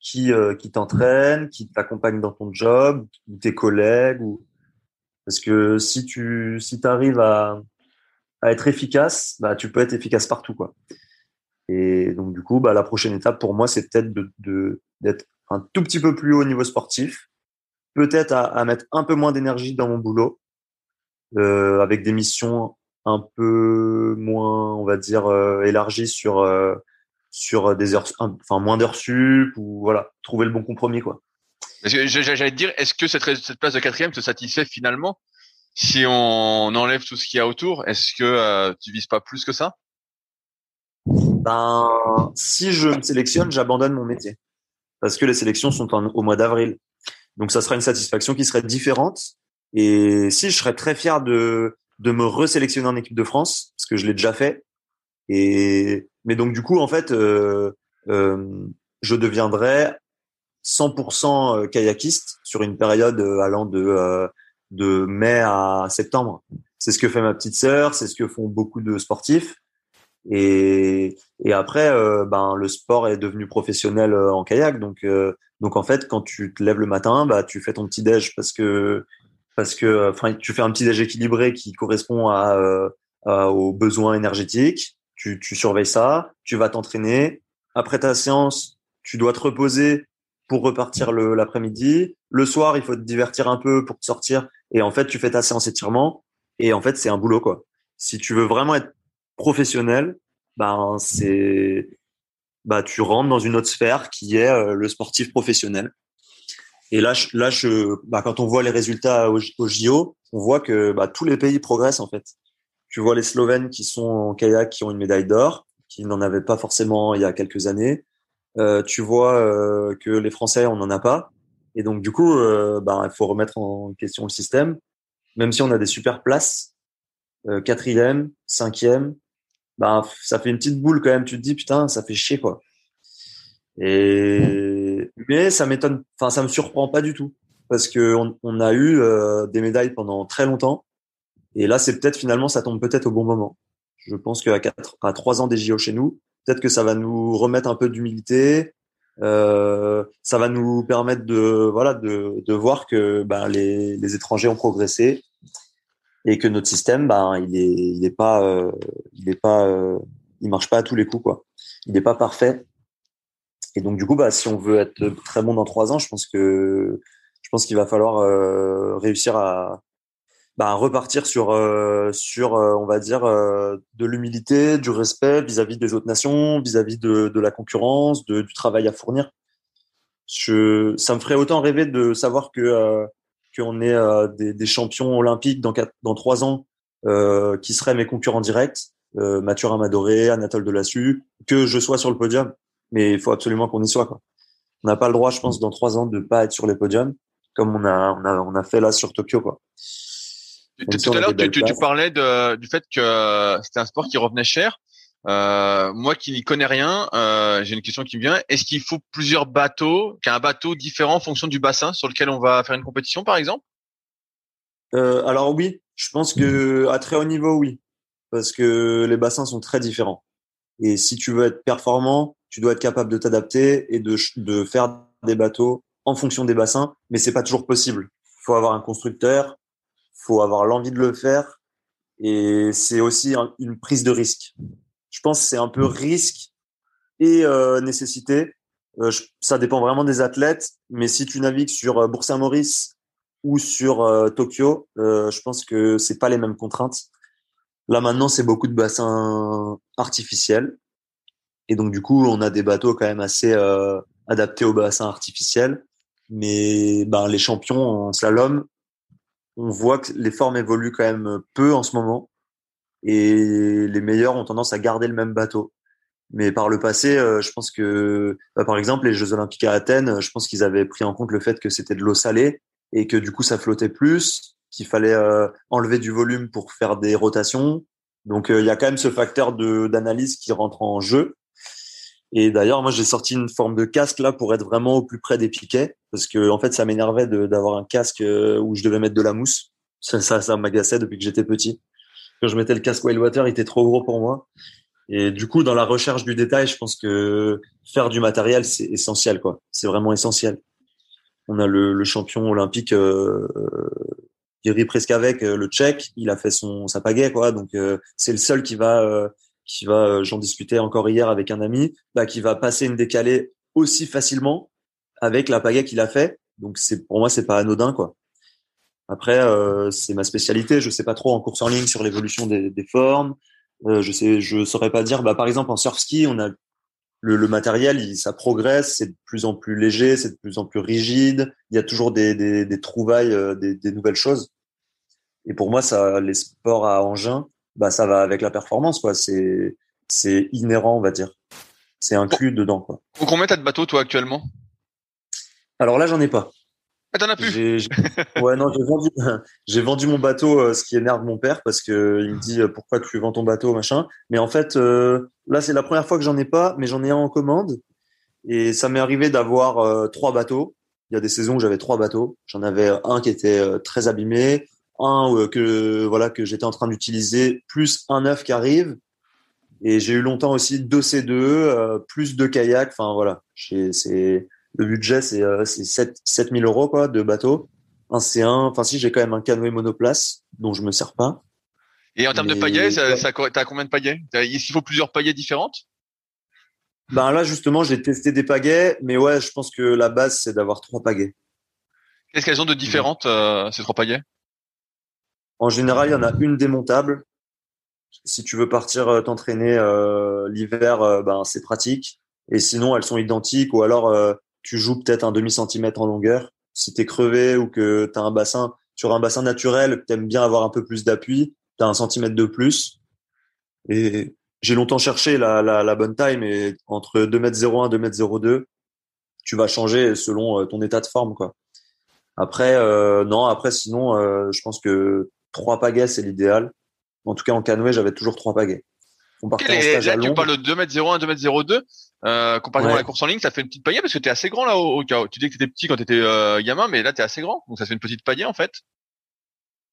qui, euh, qui t'entraînent, qui t'accompagnent dans ton job, ou tes collègues. Ou... Parce que si tu si arrives à, à être efficace, bah, tu peux être efficace partout. Quoi. Et donc, du coup, bah, la prochaine étape pour moi, c'est peut-être de, de, d'être un tout petit peu plus haut au niveau sportif, peut-être à, à mettre un peu moins d'énergie dans mon boulot, euh, avec des missions un peu moins, on va dire, euh, élargies sur euh, sur des heures, enfin moins d'heures sup ou voilà, trouver le bon compromis quoi. J'allais te dire, est-ce que cette, cette place de quatrième te satisfait finalement si on enlève tout ce qu'il y a autour? Est-ce que euh, tu vises pas plus que ça? Ben, si je me sélectionne, j'abandonne mon métier parce que les sélections sont au mois d'avril. Donc ça sera une satisfaction qui serait différente. Et si je serais très fier de de me resélectionner en équipe de France parce que je l'ai déjà fait. Et mais donc du coup en fait, euh, euh, je deviendrais 100% euh, kayakiste sur une période euh, allant de euh, de mai à septembre. C'est ce que fait ma petite sœur, c'est ce que font beaucoup de sportifs. Et, et après, euh, ben le sport est devenu professionnel en kayak, donc donc en fait, quand tu te lèves le matin, bah tu fais ton petit déj parce que parce que enfin tu fais un petit déj équilibré qui correspond à, à aux besoins énergétiques. Tu, tu surveilles ça, tu vas t'entraîner. Après ta séance, tu dois te reposer pour repartir le l'après-midi. Le soir, il faut te divertir un peu pour te sortir. Et en fait, tu fais ta séance étirement. Et en fait, c'est un boulot quoi. Si tu veux vraiment être professionnel, ben c'est bah tu rentres dans une autre sphère qui est euh, le sportif professionnel. Et là, là, bah, quand on voit les résultats au, JO, on voit que bah, tous les pays progressent en fait. Tu vois les Slovènes qui sont en kayak qui ont une médaille d'or, qui n'en avaient pas forcément il y a quelques années. Euh, tu vois euh, que les Français, on n'en a pas. Et donc, du coup, euh, bah, il faut remettre en question le système. Même si on a des super places, quatrième, cinquième, bah, ça fait une petite boule quand même. Tu te dis, putain, ça fait chier, quoi. Et, mais ça m'étonne, enfin, ça me surprend pas du tout. Parce que on, a eu euh, des médailles pendant très longtemps. Et là, c'est peut-être finalement, ça tombe peut-être au bon moment. Je pense qu'à quatre, à trois ans des JO chez nous, peut-être que ça va nous remettre un peu d'humilité. Euh, ça va nous permettre de voilà de, de voir que ben, les, les étrangers ont progressé et que notre système ben il est il est pas euh, il est pas il marche pas à tous les coups quoi il n'est pas parfait et donc du coup bah si on veut être très bon dans trois ans je pense que je pense qu'il va falloir euh, réussir à bah, repartir sur euh, sur euh, on va dire de l'humilité, du respect vis-à-vis des autres nations, vis-à-vis de, de la concurrence, de, du travail à fournir. Ça me ferait autant rêver de savoir que qu'on ait des, champions olympiques dans quatre, dans trois ans qui seraient mes concurrents directs, Mathieu Amadoré, Anatole Delassu, que je sois sur le podium. Mais il faut absolument qu'on y soit. Quoi. On n'a pas le droit, je pense, dans trois ans de pas être sur les podiums, comme on a on a on a fait là sur Tokyo. Quoi. Tout à l'heure, tu, tu, parlais de, du fait que c'était un sport qui revenait cher. Euh, moi qui n'y connais rien, euh, j'ai une question qui me vient. Est-ce qu'il faut plusieurs bateaux, qu'un bateau différent en fonction du bassin sur lequel on va faire une compétition, par exemple? Euh, Alors oui, je pense que à très haut niveau, oui, parce que les bassins sont très différents. Et si tu veux être performant, tu dois être capable de t'adapter et de, faire des bateaux en fonction des bassins, mais c'est pas toujours possible. Il faut avoir un constructeur, faut avoir l'envie de le faire et c'est aussi une prise de risque. Je pense que c'est un peu risque et euh, nécessité. Euh, ça dépend vraiment des athlètes, mais si tu navigues sur euh, Bourg-Saint-Maurice ou sur euh, Tokyo, je pense que c'est pas les mêmes contraintes. Là maintenant, c'est beaucoup de bassins artificiels et donc du coup, on a des bateaux quand même assez adaptés aux bassins artificiels. Mais ben, les champions en slalom on voit que les formes évoluent quand même peu en ce moment. et les meilleurs ont tendance à garder le même bateau. Mais par le passé, euh, je pense que, bah, par exemple, les Jeux Olympiques à Athènes, je pense qu'ils avaient pris en compte le fait que c'était de l'eau salée et que du coup ça flottait plus, qu'il fallait euh, enlever du volume pour faire des rotations. Donc il y a quand même ce facteur d'analyse qui rentre en jeu. Et d'ailleurs, moi, j'ai sorti une forme de casque là pour être vraiment au plus près des piquets, parce que en fait, ça m'énervait d'avoir un casque où je devais mettre de la mousse. Ça, ça, ça m'agaçait depuis que j'étais petit quand je mettais le casque Wildwater, il était trop gros pour moi. Et du coup, dans la recherche du détail, je pense que faire du matériel, c'est essentiel, quoi. C'est vraiment essentiel. On a le, champion olympique euh, Yuri Preskavek, euh, le Tchèque, il a fait son sa pagaie, quoi. Donc euh, c'est le seul qui va euh, qui va. J'en discutais encore hier avec un ami, bah, qui va passer une décalée aussi facilement avec la pagaie qu'il a fait. Donc c'est pour moi, c'est pas anodin, quoi. Après, euh, c'est ma spécialité. Je sais pas trop en course en ligne sur l'évolution des, des, formes. Euh, je sais, je saurais pas dire. Bah, par exemple, en surf ski, on a le, le matériel, il, ça progresse, c'est de plus en plus léger, c'est de plus en plus rigide. Il y a toujours des, des, des trouvailles, euh, des, des, nouvelles choses. Et pour moi, ça, les sports à engin, bah, ça va avec la performance, quoi. C'est, c'est inhérent, on va dire. C'est inclus dedans, quoi. Combien t'as de bateaux, toi, actuellement? Alors là, j'en ai pas. Ah, t'en as plus? Ouais, non, j'ai vendu, j'ai vendu mon bateau, euh, ce qui énerve mon père parce que il me dit euh, pourquoi tu vends ton bateau, machin. Mais en fait, euh, là, c'est la première fois que j'en ai pas, mais j'en ai un en commande. Et ça m'est arrivé d'avoir trois bateaux. Il y a des saisons où j'avais trois bateaux. J'en avais un qui était très abîmé, un que voilà que j'étais en train d'utiliser, plus un neuf qui arrive. Et j'ai eu longtemps aussi deux C2, plus deux kayaks. Enfin voilà, c'est le budget, c'est euh, 7, 7000 euros quoi, de bateau. Un C1, enfin si j'ai quand même un canoë monoplace dont je me sers pas. Et en termes de pagaies, ça, ça, t'as combien de pagaies Il faut plusieurs pagaies différentes? Ben là justement, j'ai testé des pagaies, mais ouais, je pense que la base c'est d'avoir trois pagaies. Qu'est-ce qu'elles ont de différentes euh, ces trois pagaies En général, il y en a une démontable. Si tu veux partir euh, t'entraîner euh, l'hiver, euh, ben c'est pratique. Et sinon, elles sont identiques ou alors euh, tu joues peut-être un demi centimètre en longueur. Si tu es crevé ou que tu as un bassin, sur un bassin naturel, tu aimes bien avoir un peu plus d'appui, tu as un centimètre de plus. Et j'ai longtemps cherché la, la, la, bonne taille, mais entre 2m01 et 2m02, tu vas changer selon ton état de forme. quoi. Après, euh, non, après, sinon, euh, je pense que trois pagaies, c'est l'idéal. En tout cas, en canoë, j'avais toujours trois pagaies. On partait en stage là, à tu parles de 2m01, 2m02. Euh, comparativement ouais. à la course en ligne, ça fait une petite pagaie parce que tu es assez grand là au, cas Tu dis que tu étais petit quand tu étais euh, gamin, mais là tu es assez grand. Donc ça fait une petite pagaie en fait.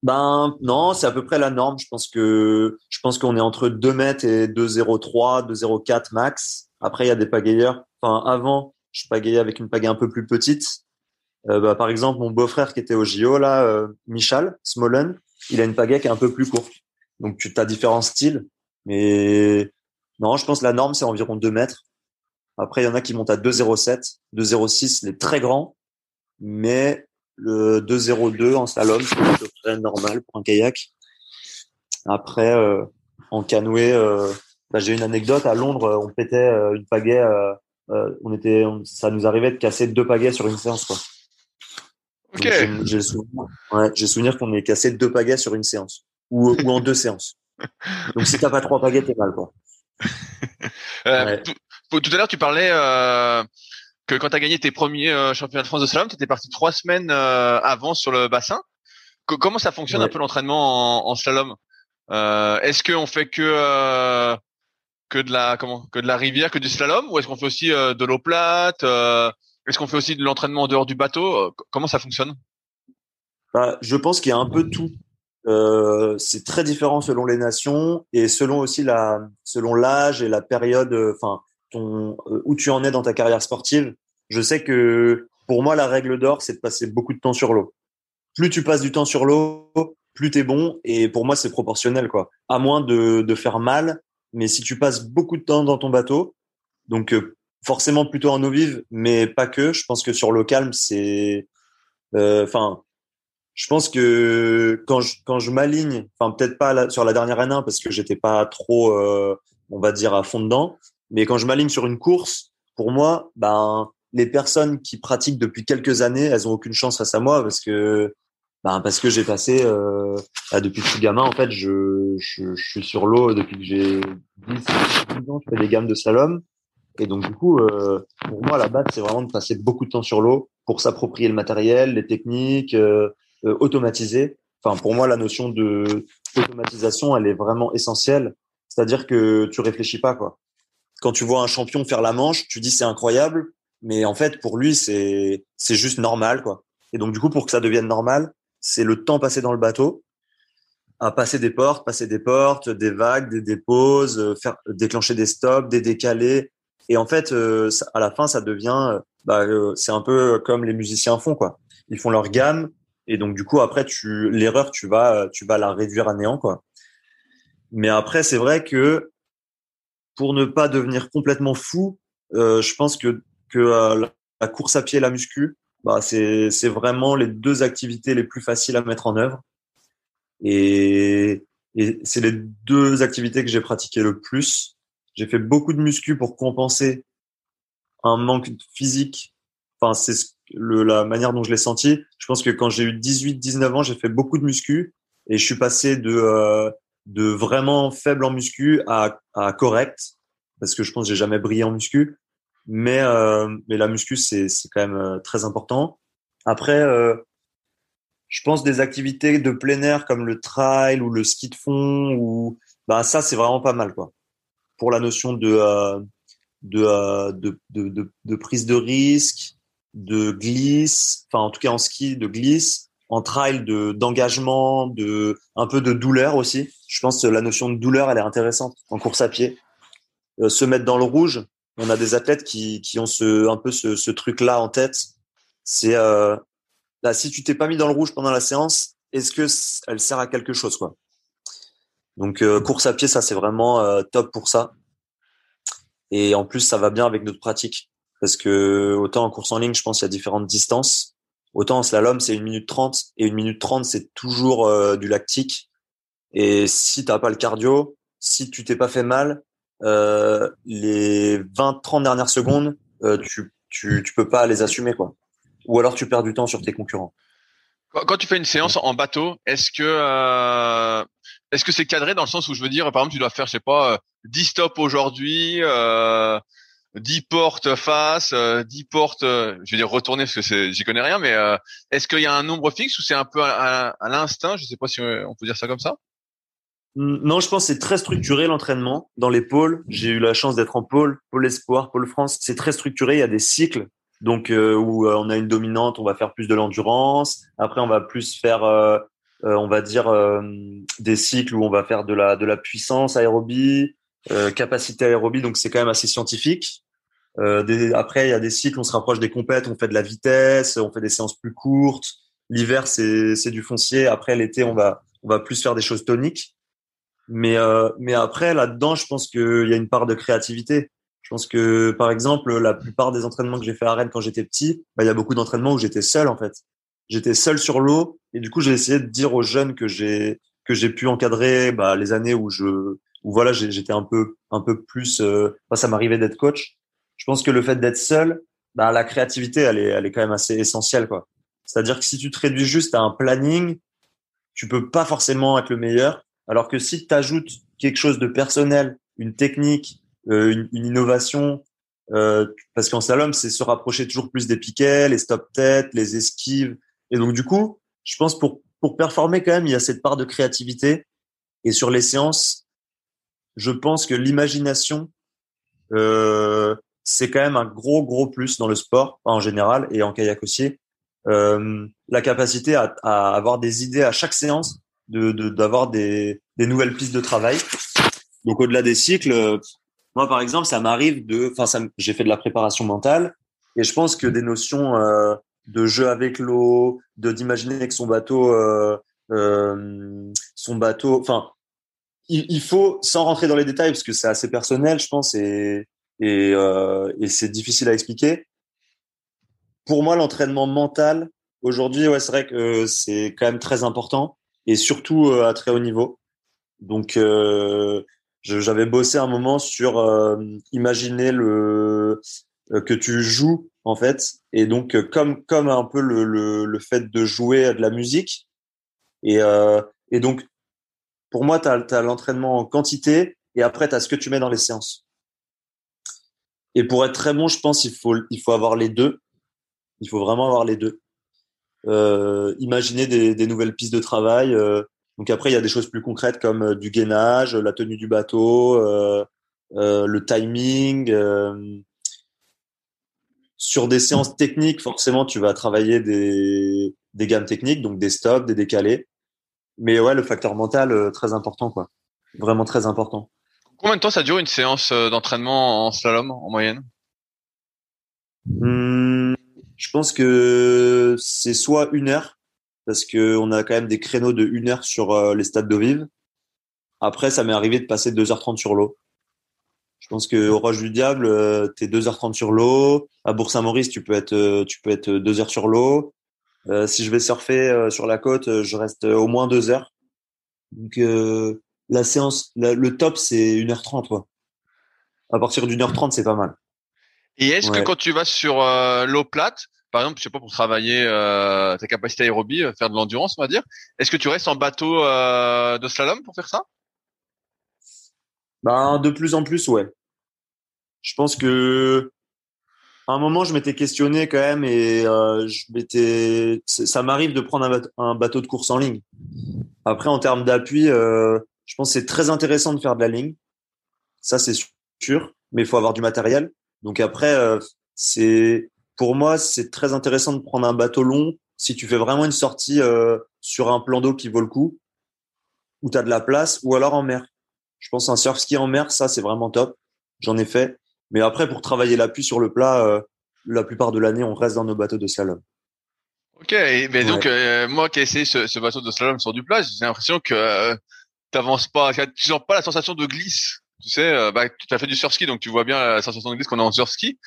Ben non, c'est à peu près la norme. Je pense que je pense qu'on est entre 2 mètres et 2,03, 2,04 max. Après, il y a des pagayeurs. Enfin, avant, je pagayais avec une pagaie un peu plus petite. Euh, bah, par exemple, mon beau-frère qui était au JO, là, euh, Michal Smollen, il a une pagaie qui est un peu plus courte. Donc, tu as différents styles. Mais non, je pense que la norme, c'est environ 2 mètres. Après, il y en a qui montent à 2,07, 2,06, les très grands. Mais le 2,02 en slalom, c'est près normal pour un kayak. Après, euh, en canoë, euh, bah, j'ai une anecdote. À Londres, on pétait euh, une pagaie. Euh, on était, ça nous arrivait de casser deux pagaies sur une séance. Quoi. Ok. J'ai souvenir, ouais, souvenir qu'on ait cassé deux pagaies sur une séance ou, ou en deux séances. Donc si t'as pas trois pagaies, t'es mal quoi. euh, ouais. tout, tout, à l'heure, tu parlais euh, que quand tu as gagné tes premiers euh, championnats de France de slalom, tu étais parti trois semaines avant sur le bassin. Comment ça fonctionne ouais. un peu l'entraînement en, en, slalom? Est-ce qu'on fait que que de la comment que de la rivière, que du slalom, ou est-ce qu'on fait aussi de l'eau plate Est-ce qu'on fait aussi de l'entraînement en dehors du bateau Comment ça fonctionne? Bah, Je pense qu'il y a un peu tout. Euh, c'est très différent selon les nations et selon aussi la selon l'âge et la période enfin euh, où tu en es dans ta carrière sportive. Je sais que pour moi la règle d'or c'est de passer beaucoup de temps sur l'eau. Plus tu passes du temps sur l'eau plus t'es bon et pour moi c'est proportionnel quoi. À moins de de faire mal mais si tu passes beaucoup de temps dans ton bateau donc euh, forcément plutôt en eau vive mais pas que. Je pense que sur l'eau calme c'est enfin je pense que quand je quand je m'aligne, enfin peut-être pas sur la dernière N1 parce que j'étais pas trop, euh, on va dire à fond dedans, mais quand je m'aligne sur une course, pour moi, ben les personnes qui pratiquent depuis quelques années, elles ont aucune chance face à moi parce que Ben parce que j'ai passé euh, bah, depuis que je suis gamin en fait, je, je, je suis sur l'eau depuis que j'ai 10, 10 ans, je fais des gammes de slalom et donc du coup euh, pour moi la base c'est vraiment de passer beaucoup de temps sur l'eau pour s'approprier le matériel, les techniques, euh, euh, automatiser. Enfin pour moi la notion de automatisation elle est vraiment essentielle, c'est-à-dire que tu réfléchis pas quoi. Quand tu vois un champion faire la manche, tu dis c'est incroyable, mais en fait pour lui c'est c'est juste normal quoi. Et donc du coup pour que ça devienne normal, c'est le temps passé dans le bateau, à passer des portes, passer des portes, des vagues, des déposes, euh, faire déclencher des stops, des décalés. Et en fait, euh, à la fin, ça devient, euh, bah, c'est un peu comme les musiciens font quoi. Ils font leur gamme et donc du coup après, tu l'erreur, tu vas, tu vas la réduire à néant quoi. Mais après, c'est vrai que pour ne pas devenir complètement fou, je pense que que la course à pied et la muscu, bah, c'est, c'est vraiment les deux activités les plus faciles à mettre en œuvre. Et c'est les deux activités que j'ai pratiquées le plus. J'ai fait beaucoup de muscu pour compenser un manque physique. Enfin, c'est le, la manière dont je l'ai senti. Je pense que quand j'ai eu 18, 19 ans, j'ai fait beaucoup de muscu et je suis passé de, euh, de vraiment faible en muscu à, à correct parce que je pense que j'ai jamais brillé en muscu. Mais, euh, mais la muscu, c'est, c'est quand même euh, très important. Après, euh, je pense des activités de plein air comme le trail ou le ski de fond, ou bah ça, c'est vraiment pas mal, quoi. Pour la notion de, euh, de, euh, de, de, de, prise de risque, de glisse, enfin en tout cas en ski, de glisse, en trail, de d'engagement, de un peu de douleur aussi. Je pense que la notion de douleur, elle est intéressante en course à pied. Euh, se mettre dans le rouge, on a des athlètes qui, qui ont ce, un peu ce, ce truc-là en tête. C'est euh, là, si tu t'es pas mis dans le rouge pendant la séance, est-ce que elle sert à quelque chose quoi? Donc euh, course à pied, ça c'est vraiment euh, top pour ça. Et en plus, ça va bien avec notre pratique parce que autant en course en ligne, je pense qu'il y a différentes distances. Autant en slalom, c'est une minute trente et une minute trente, c'est toujours euh, du lactique. Et si t'as pas le cardio, si tu t'es pas fait mal, euh, les 20-30 dernières secondes, euh, tu, tu, tu peux pas les assumer, quoi. Ou alors tu perds du temps sur tes concurrents. Quand, tu fais une séance en bateau, est-ce que euh, est-ce que c'est cadré dans le sens où je veux dire, par exemple, tu dois faire, je sais pas, 10 stops aujourd'hui, euh, 10 portes face, 10 portes, je vais dire retourner parce que j'y connais rien, mais est-ce qu'il y a un nombre fixe ou c'est un peu à, l'instinct? Je sais pas si on peut dire ça comme ça. Non, je pense que c'est très structuré l'entraînement dans les pôles. J'ai eu la chance d'être en pôle, pôle espoir, pôle France. C'est très structuré. Il y a des cycles. Donc euh, où euh, on a une dominante, on va faire plus de l'endurance. Après, on va plus faire, euh, on va dire des cycles où on va faire de la de la puissance aérobie, capacité aérobie. Donc c'est quand même assez scientifique. Des, après, il y a des cycles, on se rapproche des compètes, on fait de la vitesse, on fait des séances plus courtes. L'hiver, c'est c'est du foncier. Après, l'été, on va on va plus faire des choses toniques. Mais, euh, mais après, là-dedans, je pense qu'il y a une part de créativité. Je pense que, par exemple, la plupart des entraînements que j'ai fait à Rennes quand j'étais petit, bah, il y a beaucoup d'entraînements où j'étais seul, en fait. J'étais seul sur l'eau. Et du coup, j'ai essayé de dire aux jeunes que j'ai, que j'ai pu encadrer, bah, les années où je, où voilà, j'étais un peu, un peu plus, euh, ça m'arrivait d'être coach. Je pense que le fait d'être seul, bah, la créativité, elle est, elle est quand même assez essentielle, quoi. C'est-à-dire que si tu te réduis juste à un planning, tu peux pas forcément être le meilleur. Alors que si tu ajoutes quelque chose de personnel, une technique, euh, une, innovation, euh, parce qu'en slalom, c'est se rapprocher toujours plus des piquets, les stop-têtes, les esquives. Et donc, du coup, je pense pour, pour performer quand même, il y a cette part de créativité. Et sur les séances, je pense que l'imagination, euh, c'est quand même un gros, gros plus dans le sport en général et en kayak aussi. Euh, la capacité à, avoir des idées à chaque séance de d'avoir des, des nouvelles pistes de travail. Donc au-delà des cycles, moi par exemple, ça m'arrive de, enfin, j'ai fait de la préparation mentale et je pense que des notions euh, de jeu avec l'eau, de d'imaginer que son bateau, euh, euh, son bateau, enfin, il, faut sans rentrer dans les détails parce que c'est assez personnel, je pense, et et, euh, et c'est difficile à expliquer. Pour moi, l'entraînement mental aujourd'hui, ouais, c'est vrai que c'est quand même très important et surtout euh, à très haut niveau. Donc, euh, j'avais bossé un moment sur euh, imaginer le que tu joues en fait, et donc comme comme un peu le, le, le fait de jouer de la musique, Et, euh, et donc, pour moi, tu as, l'entraînement en quantité et après, tu as ce que tu mets dans les séances. Et pour être très bon, je pense il faut, il faut avoir les deux. Il faut vraiment avoir les deux. Euh, imaginer des, des, nouvelles pistes de travail. Euh, donc après, il y a des choses plus concrètes comme euh, du gainage, la tenue du bateau, euh, euh, le timing. Sur des séances techniques, forcément, tu vas travailler des, des gammes techniques, donc des stops, des décalés. Mais ouais, le facteur mental, très important, quoi. Vraiment très important. Combien de temps ça dure une séance d'entraînement en slalom en moyenne? Hmm, Je pense que c'est soit une heure, parce que on a quand même des créneaux de une heure sur euh, les stades d'eau vive. Après, ça m'est arrivé de passer 2h30 sur l'eau. Je pense que au Roche du Diable, euh, tu es 2h30 sur l'eau. À Bourg-Saint-Maurice, tu peux être euh, tu peux être 2 heures sur l'eau. si je vais surfer sur la côte, je reste au moins 2 heures. Donc la séance le top c'est 1h30 quoi. À partir d'une heure 30, c'est pas mal. Et est-ce que quand tu vas sur l'eau plate, par exemple, je sais pas pour travailler euh, ta capacité aérobie, euh, faire de l'endurance, on va dire. Est-ce que tu restes en bateau euh, de slalom pour faire ça? Ben de plus en plus, ouais. Je pense que à un moment, je m'étais questionné quand même et euh, je m'étais. Ça m'arrive de prendre un bateau, de course en ligne. Après, en termes d'appui, euh, je pense que c'est très intéressant de faire de la ligne. Ça, c'est sûr, mais il faut avoir du matériel. Donc après, euh, c'est pour moi, c'est très intéressant de prendre un bateau long si tu fais vraiment une sortie sur un plan d'eau qui vaut le coup, où tu as de la place, ou alors en mer. Je pense un surf ski en mer, ça c'est vraiment top. J'en ai fait. Mais après, pour travailler l'appui sur le plat, euh, la plupart de l'année, on reste dans nos bateaux de slalom. Ok, mais donc euh, moi qui ai essayé ce, bateau de slalom sur du plat, j'ai l'impression que tu t'avances pas, tu sens pas la sensation de glisse. Tu sais, bah, tu as fait du surf ski, donc tu vois bien la sensation de glisse qu'on a en surf ski.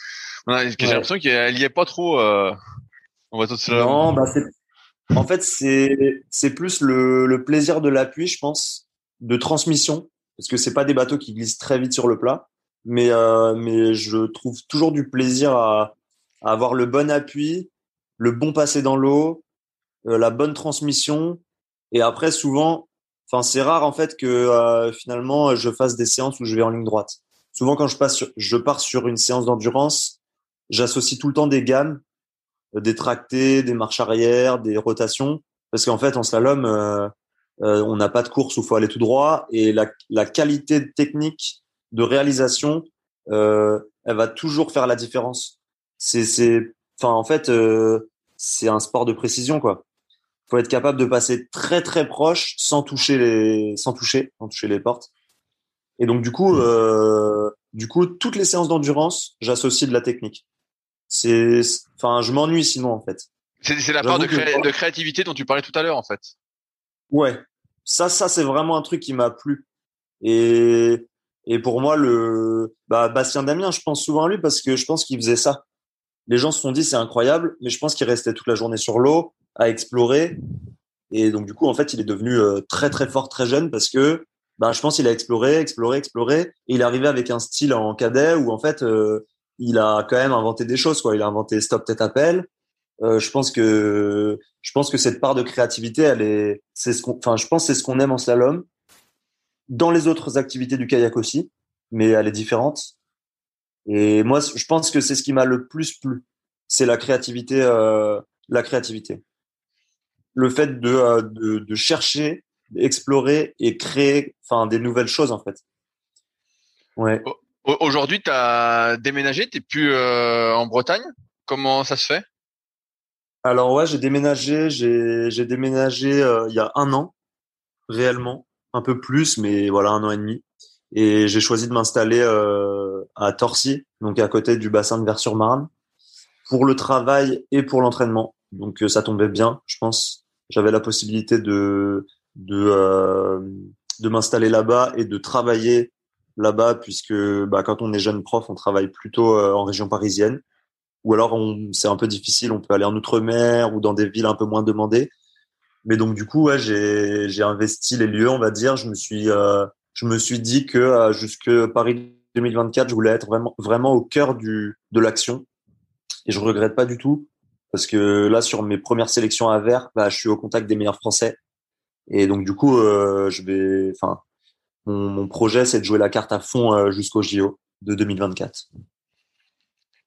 J'ai l'impression qu'elle y est pas trop. Euh, on va Non, bah en fait c'est c'est plus le, le plaisir de l'appui, je pense, de transmission, parce que c'est pas des bateaux qui glissent très vite sur le plat, mais euh, mais je trouve toujours du plaisir à, à avoir le bon appui, le bon passé dans l'eau, euh, la bonne transmission, et après souvent, enfin c'est rare en fait que euh, finalement je fasse des séances où je vais en ligne droite. Souvent quand je passe sur, je pars sur une séance d'endurance, j'associe tout le temps des gammes, euh, des tractés, des marches arrière, des rotations, parce qu'en fait en slalom, euh, on n'a pas de course où il faut aller tout droit et la, la qualité technique de réalisation, euh, elle va toujours faire la différence. C'est, c'est, enfin en fait, euh, c'est un sport de précision quoi. Faut être capable de passer très très proche sans toucher les, sans toucher, sans toucher les portes. Et donc du coup, euh, du coup, toutes les séances d'endurance, j'associe de la technique c'est, enfin, je m'ennuie sinon en fait. C'est la part de, de, créativité dont tu parlais tout à l'heure en fait. Ouais, ça, ça c'est vraiment un truc qui m'a plu. Et et pour moi le, bah, Bastien Damien, je pense souvent à lui parce que je pense qu'il faisait ça. Les gens se sont dit c'est incroyable, mais je pense qu'il restait toute la journée sur l'eau à explorer. Et donc du coup en fait il est devenu euh, très très fort très jeune parce que bah, je pense qu'il a exploré, exploré, exploré, et il est arrivé avec un style en cadet où en fait euh, il a quand même inventé des choses quoi. Il a inventé stop tête appel. Euh, je pense que je pense que cette part de créativité, elle est, c'est ce qu'on, je pense c'est ce qu'on aime en slalom. Dans les autres activités du kayak aussi, mais elle est différente. Et moi, je pense que c'est ce qui m'a le plus plu, c'est la créativité, euh, la créativité, le fait de, euh, de, chercher, explorer et créer, enfin, des nouvelles choses en fait. Ouais. Aujourd'hui, tu as déménagé, tu plus en Bretagne? Comment ça se fait? Alors ouais, j'ai déménagé, j'ai déménagé euh, il y a un an, réellement, un peu plus, mais voilà, un an et demi. Et j'ai choisi de m'installer euh, à Torcy, donc à côté du bassin de Vers-sur-Marne, pour le travail et pour l'entraînement. Donc ça tombait bien, je pense. J'avais la possibilité de de, de m'installer là-bas et de travailler là-bas puisque bah, quand on est jeune prof, on travaille plutôt euh, en région parisienne. Ou alors c'est un peu difficile, on peut aller en outre-mer ou dans des villes un peu moins demandées. Mais donc du coup, j'ai investi les lieux, on va dire. Je me suis euh, je me suis dit que euh, jusque Paris 2024, je voulais être vraiment vraiment au cœur de l'action. Et je regrette pas du tout parce que là sur mes premières sélections à Vert, bah, je suis au contact des meilleurs Français. Et donc du coup, je vais, enfin, mon, mon projet, c'est de jouer la carte à fond jusqu'au JO de 2024.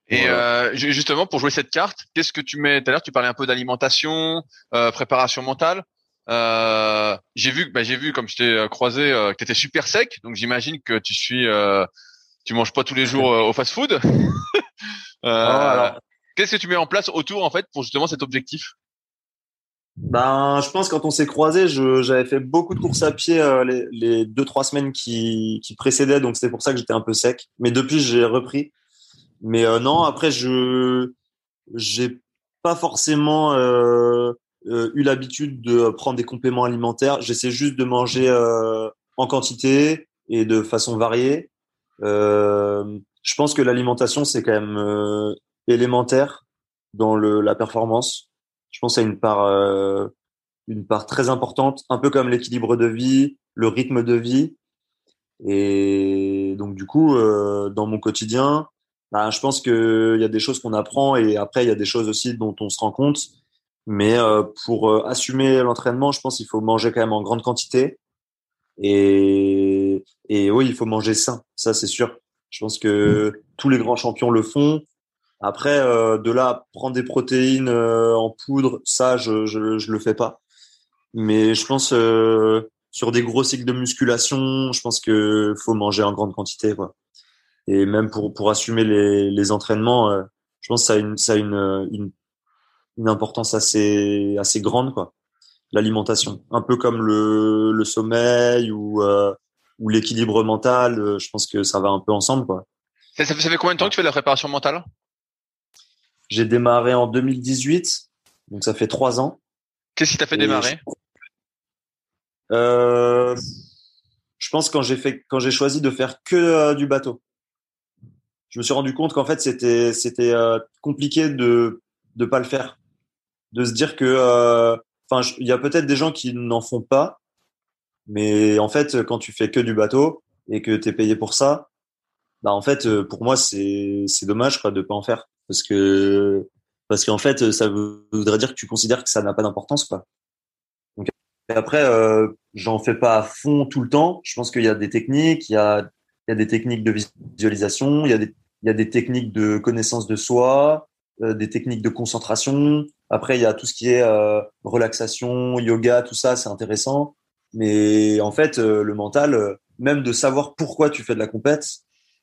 Et euh, justement, pour jouer cette carte, qu'est-ce que tu mets Tout à l'heure, tu parlais un peu d'alimentation, euh, préparation mentale. Euh, j'ai vu, bah, j'ai vu comme je t'ai croisé, que tu étais super sec. Donc j'imagine que tu suis, tu manges pas tous les jours au fast-food. Qu'est-ce que tu mets en place autour en fait pour justement cet objectif? Ben, je pense quand on s'est croisé, j'avais fait beaucoup de courses à pied les, les, deux trois semaines qui, qui précédaient, donc c'était pour ça que j'étais un peu sec. Mais depuis, j'ai repris. Mais euh, non, après, je j'ai pas forcément euh, euh, eu l'habitude de prendre des compléments alimentaires. J'essaie juste de manger euh, en quantité et de façon variée. Euh, je pense que l'alimentation, c'est quand même élémentaire dans le, la performance. Je pense à une part, une part très importante, un peu comme l'équilibre de vie, le rythme de vie. Et donc, du coup, dans mon quotidien, bah, je pense qu'il y a des choses qu'on apprend et après, il y a des choses aussi dont on se rend compte. Mais euh, pour euh, assumer l'entraînement, je pense qu'il faut manger quand même en grande quantité. Et, et oui, il faut manger sain, ça c'est sûr. Je pense que tous les grands champions le font. Après, euh, de là prendre des protéines en poudre, ça, je, je, je le fais pas. Mais je pense sur des gros cycles de musculation, je pense que faut manger en grande quantité, quoi et même pour pour assumer les, les entraînements, euh, je pense que ça a une ça a une, une, une importance assez assez grande quoi. L'alimentation, un peu comme le le sommeil ou euh, ou l'équilibre mental, euh, je pense que ça va un peu ensemble quoi. Ça, ça, fait, combien de temps que tu fais de la préparation mentale? J'ai démarré en 2018, donc ça fait trois ans. Qu'est-ce qui t'a fait démarrer? Euh, Je pense quand j'ai fait quand j'ai choisi de faire que du bateau je me suis rendu compte qu'en fait c'était c'était euh, compliqué de de pas le faire, de se dire que euh, enfin il y a peut-être des gens qui n'en font pas, mais en fait quand tu fais que du bateau et que tu es payé pour ça, bah en fait euh, pour moi c'est c'est dommage quoi de pas en faire. Parce que parce qu'en fait ça voudrait dire que tu considères que ça n'a pas d'importance quoi. Donc après euh, j'en fais pas à fond tout le temps, je pense qu'il y a des techniques, il y a il y a des techniques de visualisation, il y a des, il y a des techniques de connaissance de soi, euh, des techniques de concentration. Après, il y a tout ce qui est euh, relaxation, yoga, tout ça, c'est intéressant. Mais en fait, euh, le mental, même de savoir pourquoi tu fais de la compète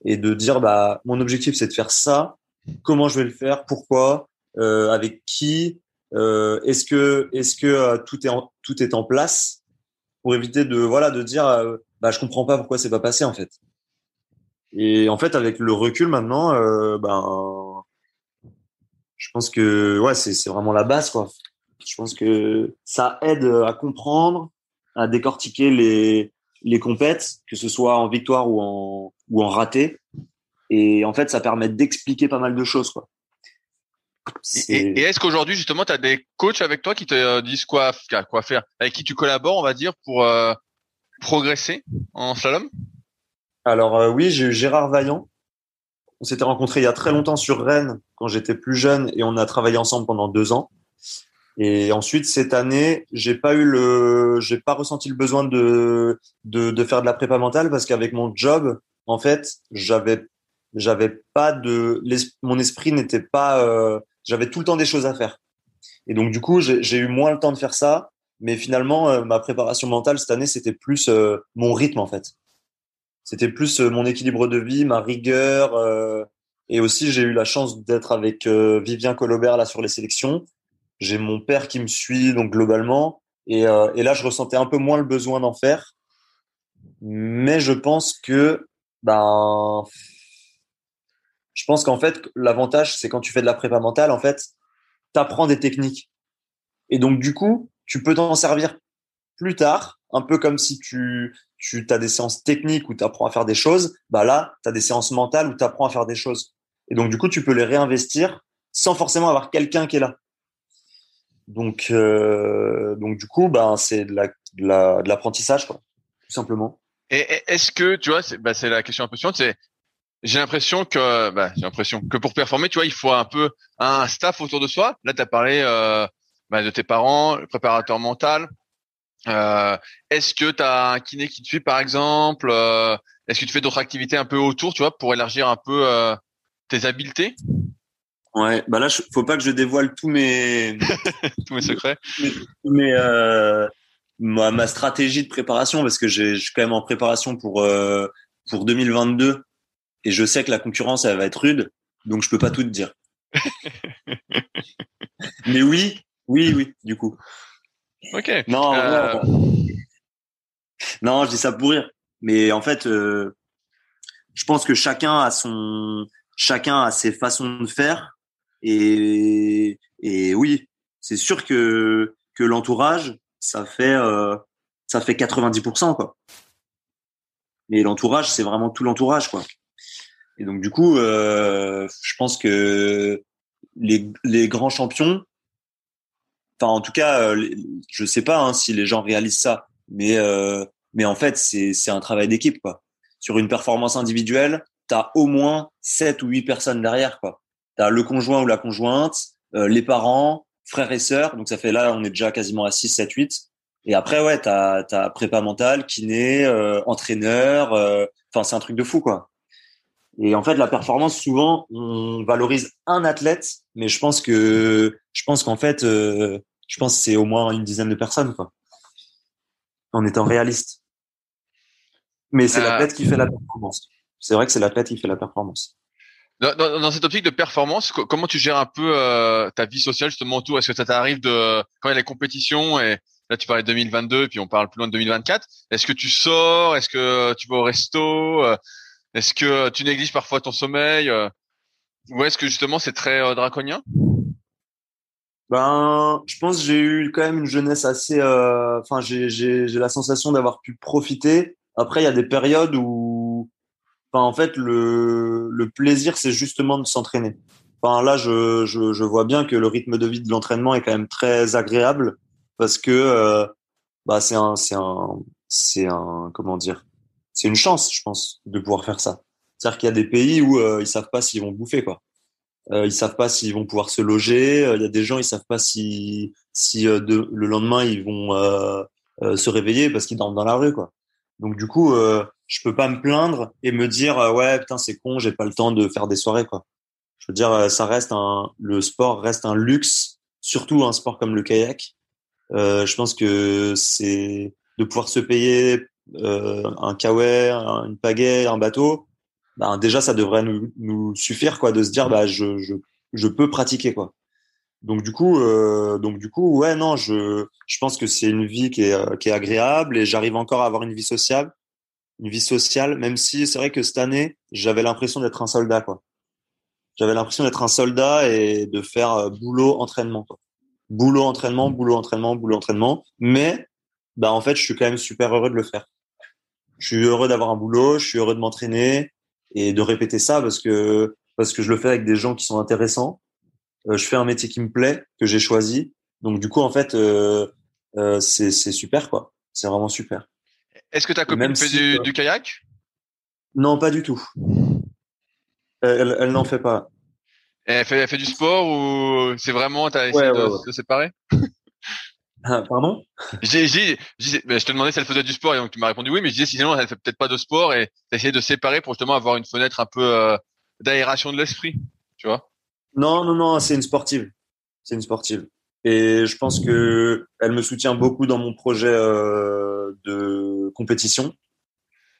et de dire, bah, mon objectif, c'est de faire ça. Comment je vais le faire? Pourquoi? Avec qui? Est-ce que, est-ce que tout est en, tout est en place pour éviter de, voilà, de dire, bah, je comprends pas pourquoi c'est pas passé en fait. Et en fait, avec le recul maintenant, euh, ben, je pense que ouais, c'est vraiment la base quoi. Je pense que ça aide à comprendre, à décortiquer les les compètes, que ce soit en victoire ou en ou en raté. Et en fait, ça permet d'expliquer pas mal de choses quoi. Et, est-ce qu'aujourd'hui justement, tu as des coachs avec toi qui te euh, disent quoi quoi faire, avec qui tu collabores, on va dire, pour euh, progresser en slalom? Alors euh, oui, j'ai eu Gérard Vaillant. On s'était rencontrés il y a très longtemps sur Rennes quand j'étais plus jeune et on a travaillé ensemble pendant deux ans. Et ensuite cette année, j'ai pas eu le, j'ai pas ressenti le besoin de de, de faire de la prépa mentale parce qu'avec mon job, en fait, j'avais j'avais pas de, mon esprit n'était pas, euh, j'avais tout le temps des choses à faire. Et donc du coup, j'ai eu moins le temps de faire ça. Mais finalement, euh, ma préparation mentale cette année, c'était plus mon rythme en fait. C'était plus euh, mon équilibre de vie, ma rigueur. Euh, et aussi, j'ai eu la chance d'être avec euh, Vivien Colobert là sur les sélections. J'ai mon père qui me suit donc globalement. Et, et là, je ressentais un peu moins le besoin d'en faire. Mais je pense que ben je pense qu'en fait, l'avantage, c'est quand tu fais de la prépa mentale, en fait, tu apprends des techniques. Et donc, du coup, tu peux t'en servir plus tard, un peu comme si tu, tu as des séances techniques où tu apprends à faire des choses, bah là, tu as des séances mentales où tu apprends à faire des choses. Et donc, du coup, tu peux les réinvestir sans forcément avoir quelqu'un qui est là. Donc, euh, donc du coup, bah, c'est de l'apprentissage, tout simplement. Et est-ce que, tu vois, c'est bah, la question un peu suivante, c'est j'ai l'impression que, bah, j'ai l'impression que pour performer, tu vois, il faut un peu un staff autour de soi. Là, tu as parlé euh, bah, de tes parents, le préparateur mental, Euh, est-ce que tu as un kiné qui te suit par exemple euh, Est-ce que tu fais d'autres activités un peu autour, tu vois, pour élargir un peu euh, tes habiletés? Ouais, bah là, faut pas que je dévoile tous mes tous mes secrets, mais ma, ma, stratégie de préparation parce que je suis quand même en préparation pour pour 2022 et je sais que la concurrence elle va être rude, donc je peux pas tout te dire. mais oui, oui, oui, du coup. Ok. Non, euh, non, je dis ça pour rire. Mais en fait, euh, je pense que chacun a son, chacun a ses façons de faire. Et, et oui, c'est sûr que que l'entourage, ça fait euh, ça fait 90% quoi. Mais l'entourage, c'est vraiment tout l'entourage quoi. Et donc du coup, je pense que les, les grands champions, Enfin, en tout cas, euh, je sais pas hein, si les gens réalisent ça, mais euh, mais en fait, c'est c'est un travail d'équipe quoi. Sur une performance individuelle, tu as au moins sept ou huit personnes derrière quoi. Tu as le conjoint ou la conjointe, euh, les parents, frères et sœurs, donc ça fait là on est déjà quasiment à 6 7 8 et après ouais, tu as prépa mentale, kiné, entraîneur, enfin c'est un truc de fou quoi. Et en fait, la performance, souvent, on valorise un athlète, mais je pense que, je pense qu'en fait, euh, je pense que c'est au moins une dizaine de personnes, quoi. En étant réaliste. Mais c'est euh... l'athlète qui fait la performance. C'est vrai que c'est l'athlète qui fait la performance. Dans, dans, dans, cette optique de performance, comment tu gères un peu euh, ta vie sociale justement autour? Est-ce que ça t'arrive de quand il y a les compétitions et là tu parlais de 2022 puis on parle plus loin de 2024 Est-ce que tu sors? Est-ce que tu vas au resto? Euh, est-ce que tu négliges parfois ton sommeil? Euh, ou est-ce que justement c'est très euh, draconien? Ben, je pense que j'ai eu quand même une jeunesse assez. Euh, enfin, j'ai j'ai la sensation d'avoir pu profiter. Après, il y a des périodes où, enfin, en fait, le le plaisir, c'est justement de s'entraîner. Enfin, là, je, je je vois bien que le rythme de vie de l'entraînement est quand même très agréable parce que bah c'est un c'est un c'est un comment dire? C'est une chance, je pense, de pouvoir faire ça. C'est-à-dire qu'il y a des pays où euh, ils savent pas s'ils vont bouffer, quoi. Euh, ils savent pas s'ils vont pouvoir se loger. Euh, il y a des gens, ils savent pas si, si euh, de, le lendemain ils vont se réveiller parce qu'ils dorment dans la rue, quoi. Donc du coup, je peux pas me plaindre et me dire ouais putain c'est con, j'ai pas le temps de faire des soirées, quoi. Je veux dire, ça reste un, le sport reste un luxe, surtout un sport comme le kayak. je pense que c'est de pouvoir se payer euh, un kawaii, une pagaie, un bateau, bah, déjà ça devrait nous, nous, suffire quoi de se dire bah je, je, je peux pratiquer quoi. Donc du coup euh, donc du coup ouais non je je pense que c'est une vie qui est euh, qui est agréable et j'arrive encore à avoir une vie sociale une vie sociale même si c'est vrai que cette année j'avais l'impression d'être un soldat quoi. J'avais l'impression d'être un soldat et de faire euh, boulot entraînement quoi. Boulot entraînement boulot entraînement boulot entraînement mais bah en fait je suis quand même super heureux de le faire je suis heureux d'avoir un boulot, je suis heureux de m'entraîner et de répéter ça parce que parce que je le fais avec des gens qui sont intéressants. Euh, je fais un métier qui me plaît, que j'ai choisi. Donc du coup, en fait, euh, euh, c'est super quoi. C'est vraiment super. Est-ce que ta copine fait du, du, kayak? Non, pas du tout. Elle, elle n'en fait pas. Elle fait, elle fait, du sport ou c'est vraiment t'as essayé de, ouais, de séparer? Ah, pardon? J'ai, j'ai, Je te demandais si elle faisait du sport et donc tu m'as répondu oui, mais je disais sinon elle fait peut-être pas de sport et essayé de séparer pour justement avoir une fenêtre un peu euh, d'aération de l'esprit, tu vois? Non, non, non, c'est une sportive. C'est une sportive. Et je pense que elle me soutient beaucoup dans mon projet euh, de compétition.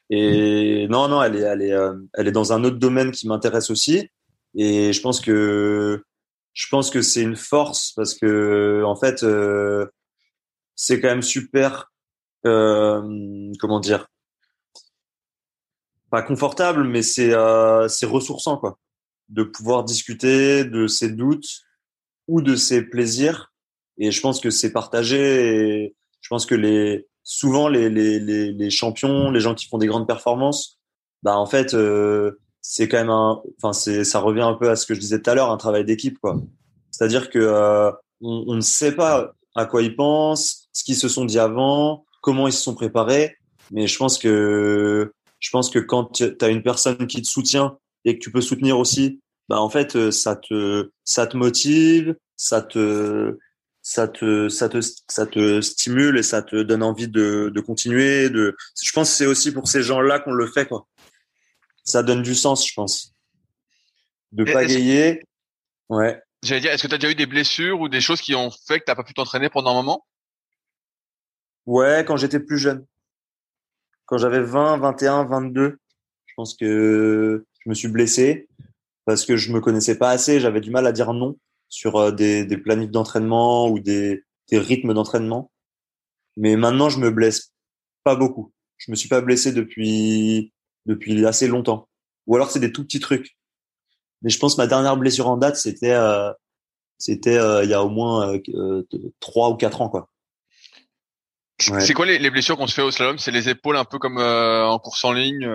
Et non, non, elle est, elle est, euh, elle est dans un autre domaine qui m'intéresse aussi. Et je pense que je pense que c'est une force parce que en fait, euh, c'est quand même super, euh, comment dire, pas confortable, mais c'est euh, c'est ressourçant quoi, de pouvoir discuter de ses doutes ou de ses plaisirs. Et je pense que c'est partagé. Et je pense que les souvent les, les, les, les, champions, les gens qui font des grandes performances, bah en fait euh, c'est quand même un, enfin c'est ça revient un peu à ce que je disais tout à l'heure, un travail d'équipe quoi. C'est-à-dire que euh, on, on, ne sait pas à quoi ils pensent, ce qu'ils se sont dit avant, comment ils se sont préparés. Mais je pense que je pense que quand tu as une personne qui te soutient et que tu peux soutenir aussi, bah en fait ça te ça te motive, ça te ça te, ça te, ça te stimule et ça te donne envie de, de continuer. De, je pense que c'est aussi pour ces gens-là qu'on le fait, quoi. Ça donne du sens, je pense. De pagayer. Ouais. Est-ce que tu as déjà eu des blessures ou des choses qui ont fait que tu n'as pas pu t'entraîner pendant un moment? Ouais, quand j'étais plus jeune. Quand j'avais 20, 21, 22, je pense que je me suis blessé parce que je me connaissais pas assez, j'avais du mal à dire non sur euh, des, des planifs d'entraînement ou des, des rythmes d'entraînement. Mais maintenant, je me blesse pas beaucoup. Je me suis pas blessé depuis depuis assez longtemps. Ou alors c'est des tout petits trucs. Mais je pense que ma dernière blessure en date, c'était euh, c'était euh, il y a au moins euh, trois ou quatre ans quoi. C'est quoi les, les blessures qu'on se fait au slalom? C'est les épaules un peu comme en course en ligne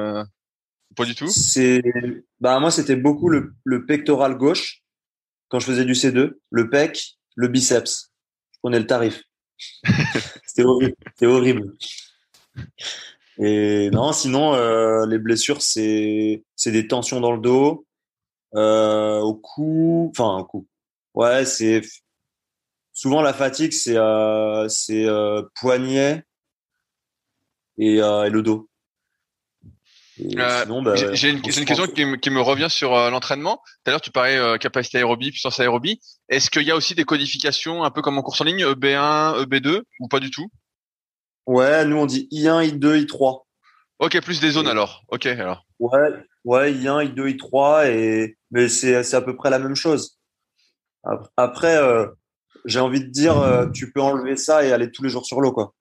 Pas du tout? C'est bah moi c'était beaucoup le, le pectoral gauche quand je faisais du C2, le pec, le biceps. Je prenais le tarif. C'était horrible. C'était horrible. Et non, sinon, euh, les blessures, c'est c'est des tensions dans le dos, euh, au cou, enfin au cou. Ouais, c'est souvent la fatigue, c'est euh, c'est euh, poignet et, euh, et le dos. Euh, bah, j'ai une, une, question qui me, qui me, revient sur l'entraînement. Tout à l'heure, tu parlais euh, capacité aérobie, puissance aérobie. Est-ce qu'il y a aussi des codifications un peu comme en course en ligne, EB1, EB2 ou pas du tout? Ouais, nous on dit I1, I2, I3. Ok, plus des zones alors. Ok, alors. Ouais, ouais, I1, I2, I3 et mais c'est c'est à peu près la même chose. Après, euh, j'ai envie de dire, tu peux enlever ça et aller tous les jours sur l'eau quoi.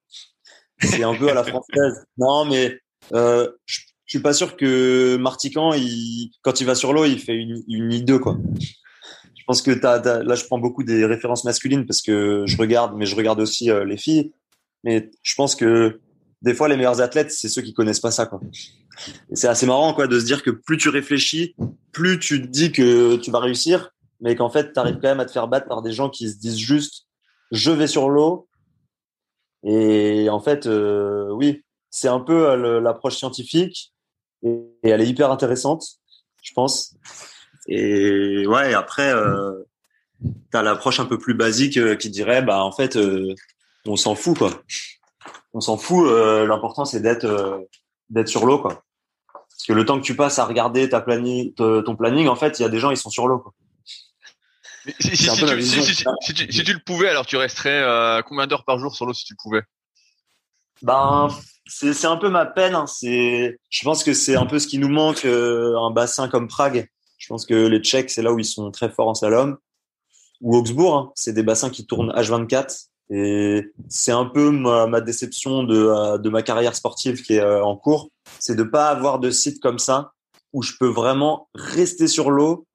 C'est un peu à la française. Non, mais euh, je suis pas sûr que Martican, il, quand il va sur l'eau, il fait une, une I2 quoi. Je pense que t'as, là, je prends beaucoup des références masculines parce que je regarde, mais je regarde aussi euh, les filles. Mais je pense que des fois, les meilleurs athlètes, c'est ceux qui connaissent pas ça quoi. C'est assez marrant quoi de se dire que plus tu réfléchis, plus tu te dis que tu vas réussir, mais qu'en fait, tu arrives quand même à te faire battre par des gens qui se disent juste je vais sur l'eau. Et en fait, euh, oui, c'est un peu euh, l'approche scientifique et, elle est hyper intéressante, je pense. Et ouais, après, euh, t'as l'approche un peu plus basique qui dirait, bah en fait, on s'en fout quoi. On s'en fout. L'important c'est d'être d'être sur l'eau quoi. Parce que le temps que tu passes à regarder ta planning, ton planning, en fait, il y a des gens ils sont sur l'eau. Quoi. Si, si, si, tu, si, tu, le pouvais, alors tu resterais combien d'heures par jour sur l'eau si tu le pouvais? Ben c'est un peu ma peine. Hein. C'est, je pense que c'est un peu ce qui nous manque, euh, un bassin comme Prague. Je pense que les Tchèques, c'est là où ils sont très forts en slalom. Ou Augsbourg, hein. c'est des bassins qui tournent H24. Et c'est un peu ma, déception de, euh, de, ma carrière sportive qui est euh, en cours, c'est de pas avoir de site comme ça où je peux vraiment rester sur l'eau.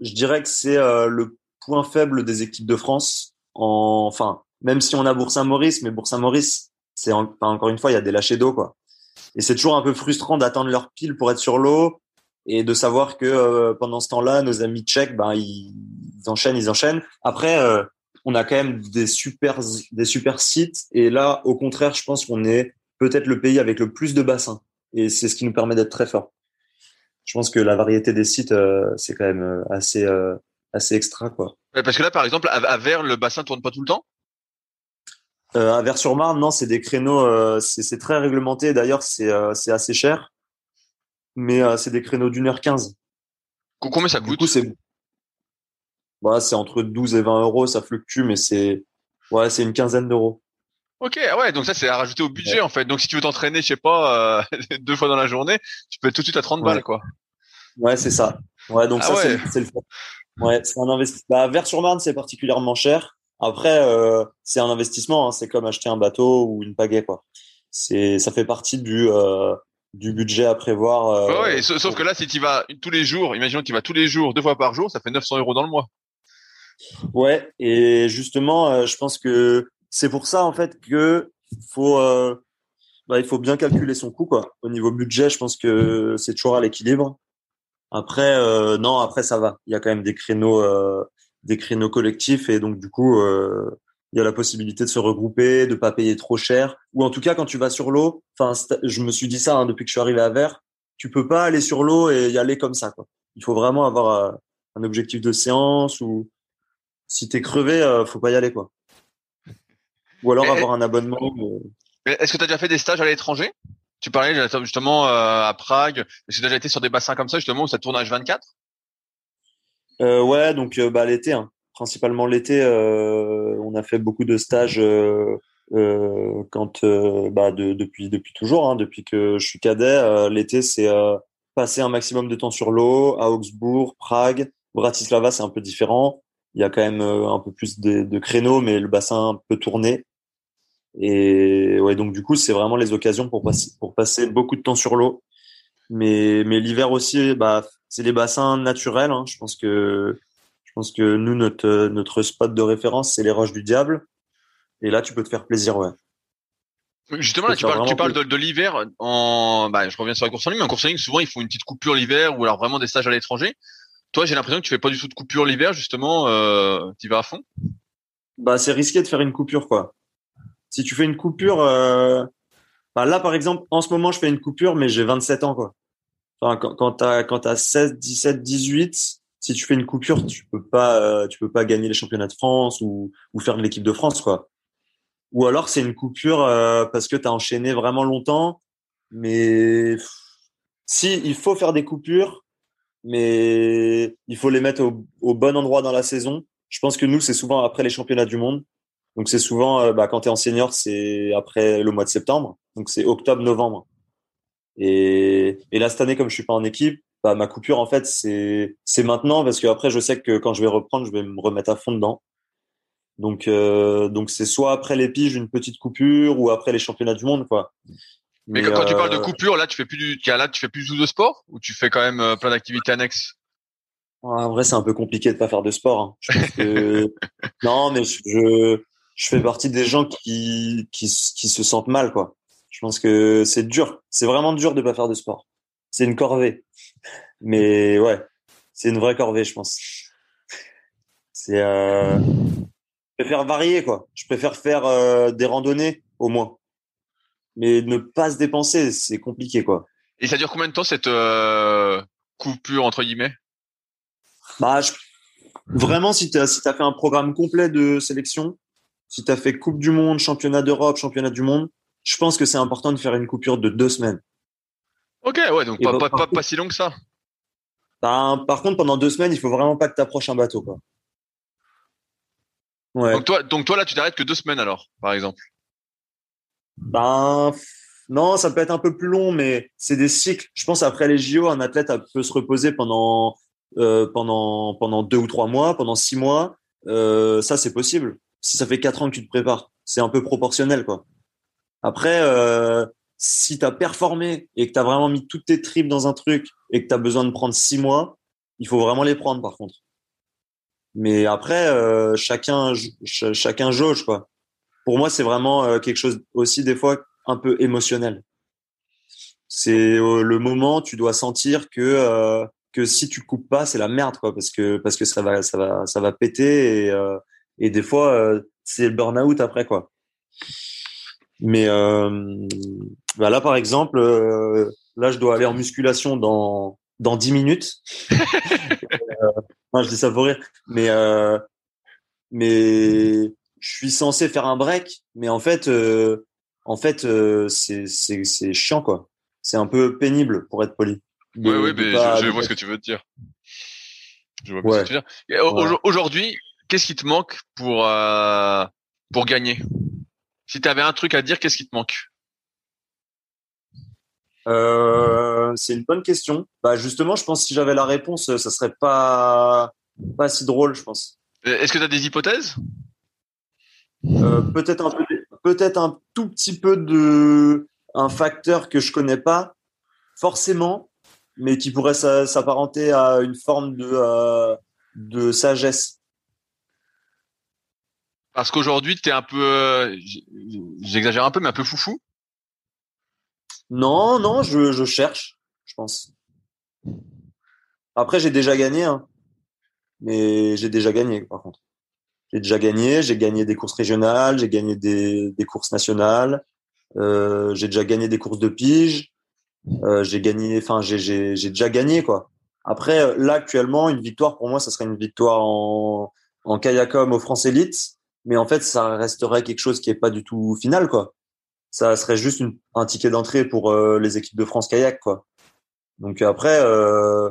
Je dirais que c'est le point faible des équipes de France. En, enfin, même si on a Bourg-Saint-Maurice, mais Bourg-Saint-Maurice, c'est encore une fois, il y a des lâchers d'eau, quoi. Et c'est toujours un peu frustrant d'attendre leur pile pour être sur l'eau et de savoir que euh, pendant ce temps-là, nos amis tchèques, ben ils, enchaînent, ils enchaînent. Après, euh, on a quand même des super, des super sites. Et là, au contraire, je pense qu'on est peut-être le pays avec le plus de bassins. Et c'est ce qui nous permet d'être très fort. Je pense que la variété des sites, euh, c'est quand même assez, assez extra, quoi. Parce que là, par exemple, à Vers, le bassin tourne pas tout le temps? Euh, à Vers-sur-Marne, non, c'est des créneaux, euh, c'est très réglementé. D'ailleurs, c'est euh, assez cher, mais euh, c'est des créneaux d'une heure quinze. Combien ça coûte? Du coup, c'est voilà, c'est entre 12 et 20 euros, ça fluctue, mais c'est ouais, c'est une quinzaine d'euros. Ok, ouais, donc ça c'est à rajouter au budget en fait. Donc si tu veux t'entraîner, je sais pas, deux fois dans la journée, tu peux être tout de suite à 30 balles quoi. Ouais, c'est ça. Ouais, donc ah ça c'est le Ouais, c'est un investissement. Bah, Vers-sur-Marne, c'est particulièrement cher. Après, euh, c'est un investissement. Hein. c'est comme acheter un bateau ou une pagaie, quoi. C'est, ça fait partie du euh, du budget à prévoir. Euh, ouais, sauf, que là, si tu vas tous les jours, imaginons que tu vas tous les jours, deux fois par jour, ça fait 900 euros dans le mois. Ouais, et justement, je pense que c'est pour ça en fait que faut bah, il faut bien calculer son coût quoi. Au niveau budget, je pense que c'est toujours à l'équilibre. Après, non, après ça va. Il y a quand même des créneaux des créneaux collectifs et donc du coup euh, il y a la possibilité de se regrouper, de pas payer trop cher ou en tout cas quand tu vas sur l'eau, enfin je me suis dit ça hein, depuis que je suis arrivé à Vert, tu peux pas aller sur l'eau et y aller comme ça quoi. Il faut vraiment avoir euh, un objectif de séance ou si t'es crevé, euh, faut pas y aller quoi. Ou alors avoir un abonnement. Est-ce que tu as déjà fait des stages à l'étranger? Tu parlais justement à Prague. Est-ce que tu as déjà été sur des bassins comme ça justement où ça tourne H24 euh, Ouais, donc bah l'été, hein. principalement l'été, on a fait beaucoup de stages. quand bah de, depuis depuis toujours hein, depuis que je suis cadet l'été c'est passer un maximum de temps sur l'eau à Augsbourg Prague Bratislava c'est un peu différent il y a quand même euh, un peu plus de, créneaux, mais le bassin peut tourner. Et ouais, donc du coup, c'est vraiment les occasions pour passer, pour passer beaucoup de temps sur l'eau. Mais, mais l'hiver aussi, bah, c'est les bassins naturels. Hein. Je pense que, je pense que nous, notre, notre spot de référence, c'est les Roches du Diable. Et là, tu peux te faire plaisir, ouais. Justement, là, tu parles, tu parles de, de l'hiver. En, bah, je reviens sur la course en ligne, mais en course en ligne, souvent, ils font une petite coupure l'hiver ou alors vraiment des stages à l'étranger. Toi, j'ai l'impression que tu fais pas du tout de coupure l'hiver, justement. Euh, tu vas à fond? Bah, c'est risqué de faire une coupure, quoi. Si tu fais une coupure, euh... bah, là, par exemple, en ce moment, je fais une coupure, mais j'ai 27 ans, quoi. Quand, quand t'as quand t'as 16, 17, 18, si tu fais une coupure, tu peux pas, euh, tu peux pas gagner les championnats de France ou, faire de l'équipe de France, quoi. Ou alors c'est une coupure euh, parce que tu as enchaîné vraiment longtemps, mais si il faut faire des coupures, mais il faut les mettre au, bon endroit dans la saison. Je pense que nous, c'est souvent après les championnats du monde. Donc c'est souvent, euh, bah, quand tu es en senior, c'est après le mois de septembre. Donc c'est octobre-novembre. Et, et là, cette année, comme je suis pas en équipe, bah, ma coupure, en fait, c'est c'est maintenant parce que après, je sais que quand je vais reprendre, je vais me remettre à fond dedans. Donc euh, donc c'est soit après les piges une petite coupure ou après les championnats du monde, quoi. Mais, quand tu parles de euh, coupure, là, tu fais plus du, là, tu fais plus de sport ou tu fais quand même euh, plein d'activités annexes? En vrai, c'est un peu compliqué de pas faire de sport. Hein. non, mais je, je fais partie des gens qui, qui, qui se sentent mal, quoi. Je pense que c'est dur. C'est vraiment dur de pas faire de sport. C'est une corvée. Mais ouais, c'est une vraie corvée, je pense. C'est, euh... je préfère varier, quoi. Je préfère faire euh, des randonnées, au moins mais ne pas se dépenser, c'est compliqué quoi. Et ça dure combien de temps cette euh, coupure entre guillemets? Bah vraiment si tu as si as fait un programme complet de sélection, si tu as fait Coupe du monde, championnat d'Europe, championnat du monde, je pense que c'est important de faire une coupure de deux semaines. Ok, ouais, donc pas, pas, pas, si long que ça. Bah, par contre, pendant deux semaines, il faut vraiment pas que tu approches un bateau. Quoi. Ouais. Donc, toi, donc toi, là, tu t'arrêtes que deux semaines alors, par exemple? Ben non, ça peut être un peu plus long, mais c'est des cycles. Je pense après les JO, un athlète peut se reposer pendant euh, pendant pendant deux ou trois mois, pendant six mois. Euh, ça, c'est possible. Si ça fait quatre ans que tu te prépares, c'est un peu proportionnel, quoi. Après, euh, si tu as performé et que tu as vraiment mis toutes tes tripes dans un truc et que tu as besoin de prendre six mois, il faut vraiment les prendre, par contre. Mais après, euh, chacun chacun jauge, quoi pour moi, c'est vraiment euh, quelque chose aussi des fois un peu émotionnel. C'est euh, le moment, tu dois sentir que euh, que si tu coupes pas, c'est la merde quoi, parce que parce que ça va ça va ça va péter et et des fois c'est le burn-out après quoi. Mais bah là par exemple, là je dois aller en musculation dans dans 10 minutes. je dis ça pour rire, mais mais je suis censé faire un break, mais en fait, euh, en fait, euh, c'est chiant quoi. C'est un peu pénible pour être poli. Oui, oui, mais je, vois ce que tu veux dire. Je vois ce que tu veux dire. Aujourd'hui, qu'est-ce qui te manque pour euh, pour gagner? Si tu avais un truc à dire, qu'est-ce qui te manque? C'est une bonne question. Bah justement, je pense que si j'avais la réponse, ça serait pas pas si drôle, je pense. Est-ce que tu as des hypothèses? Peut-être un peut-être un tout petit peu de un facteur que je connais pas forcément, mais qui pourrait s'apparenter à une forme de euh, de sagesse. Parce qu'aujourd'hui, tu es un peu, euh, j'exagère un peu, mais un peu foufou? Non, non, je, je cherche, je pense. Après, j'ai déjà gagné, hein. mais j'ai déjà gagné, par contre. J'ai déjà gagné. J'ai gagné des courses régionales, j'ai gagné des, des, courses nationales. Euh, j'ai déjà gagné des courses de pige. Euh, j'ai gagné, enfin, j'ai déjà gagné quoi. Après, là actuellement, une victoire pour moi, ça serait une victoire en en kayakom au France Elite, mais en fait, ça resterait quelque chose qui est pas du tout final, quoi. Ça serait juste une, un ticket d'entrée pour euh, les équipes de France kayak, quoi. Donc après, euh,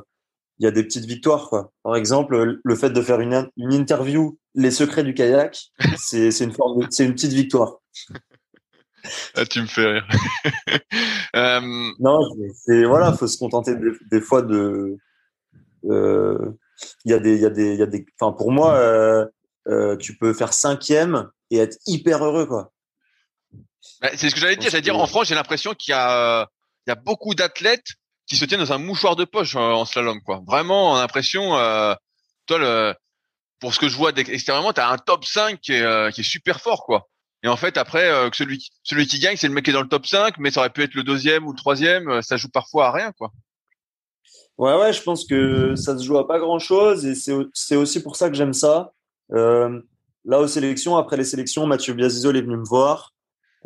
il y a des petites victoires, quoi. Par exemple, le fait de faire une, une interview, les secrets du kayak, c'est une forme, c'est une petite victoire. Ah, tu me fais rire. euh... Non, c'est voilà, faut se contenter des, des fois de. Euh, il y a des, il y a des, il y a des. Enfin, pour moi, euh, euh, tu peux faire cinquième et être hyper heureux, quoi. Bah, c'est ce que j'allais dire. J'allais dire en France, j'ai l'impression qu'il y a, il y a beaucoup d'athlètes qui se tiennent dans un mouchoir de poche en slalom, quoi. Vraiment, on a l'impression, euh, toi, le, pour ce que je vois extérieurement, tu as un top 5 qui est, qui est super fort, quoi. Et en fait, après, euh, celui, celui qui gagne, c'est le mec qui est dans le top 5, mais ça aurait pu être le deuxième ou le troisième. Ça joue parfois à rien, quoi. Ouais, ouais, je pense que ça se joue à pas grand chose et c'est aussi pour ça que j'aime ça. Euh, là, aux sélections, après les sélections, Mathieu Biazizol est venu me voir.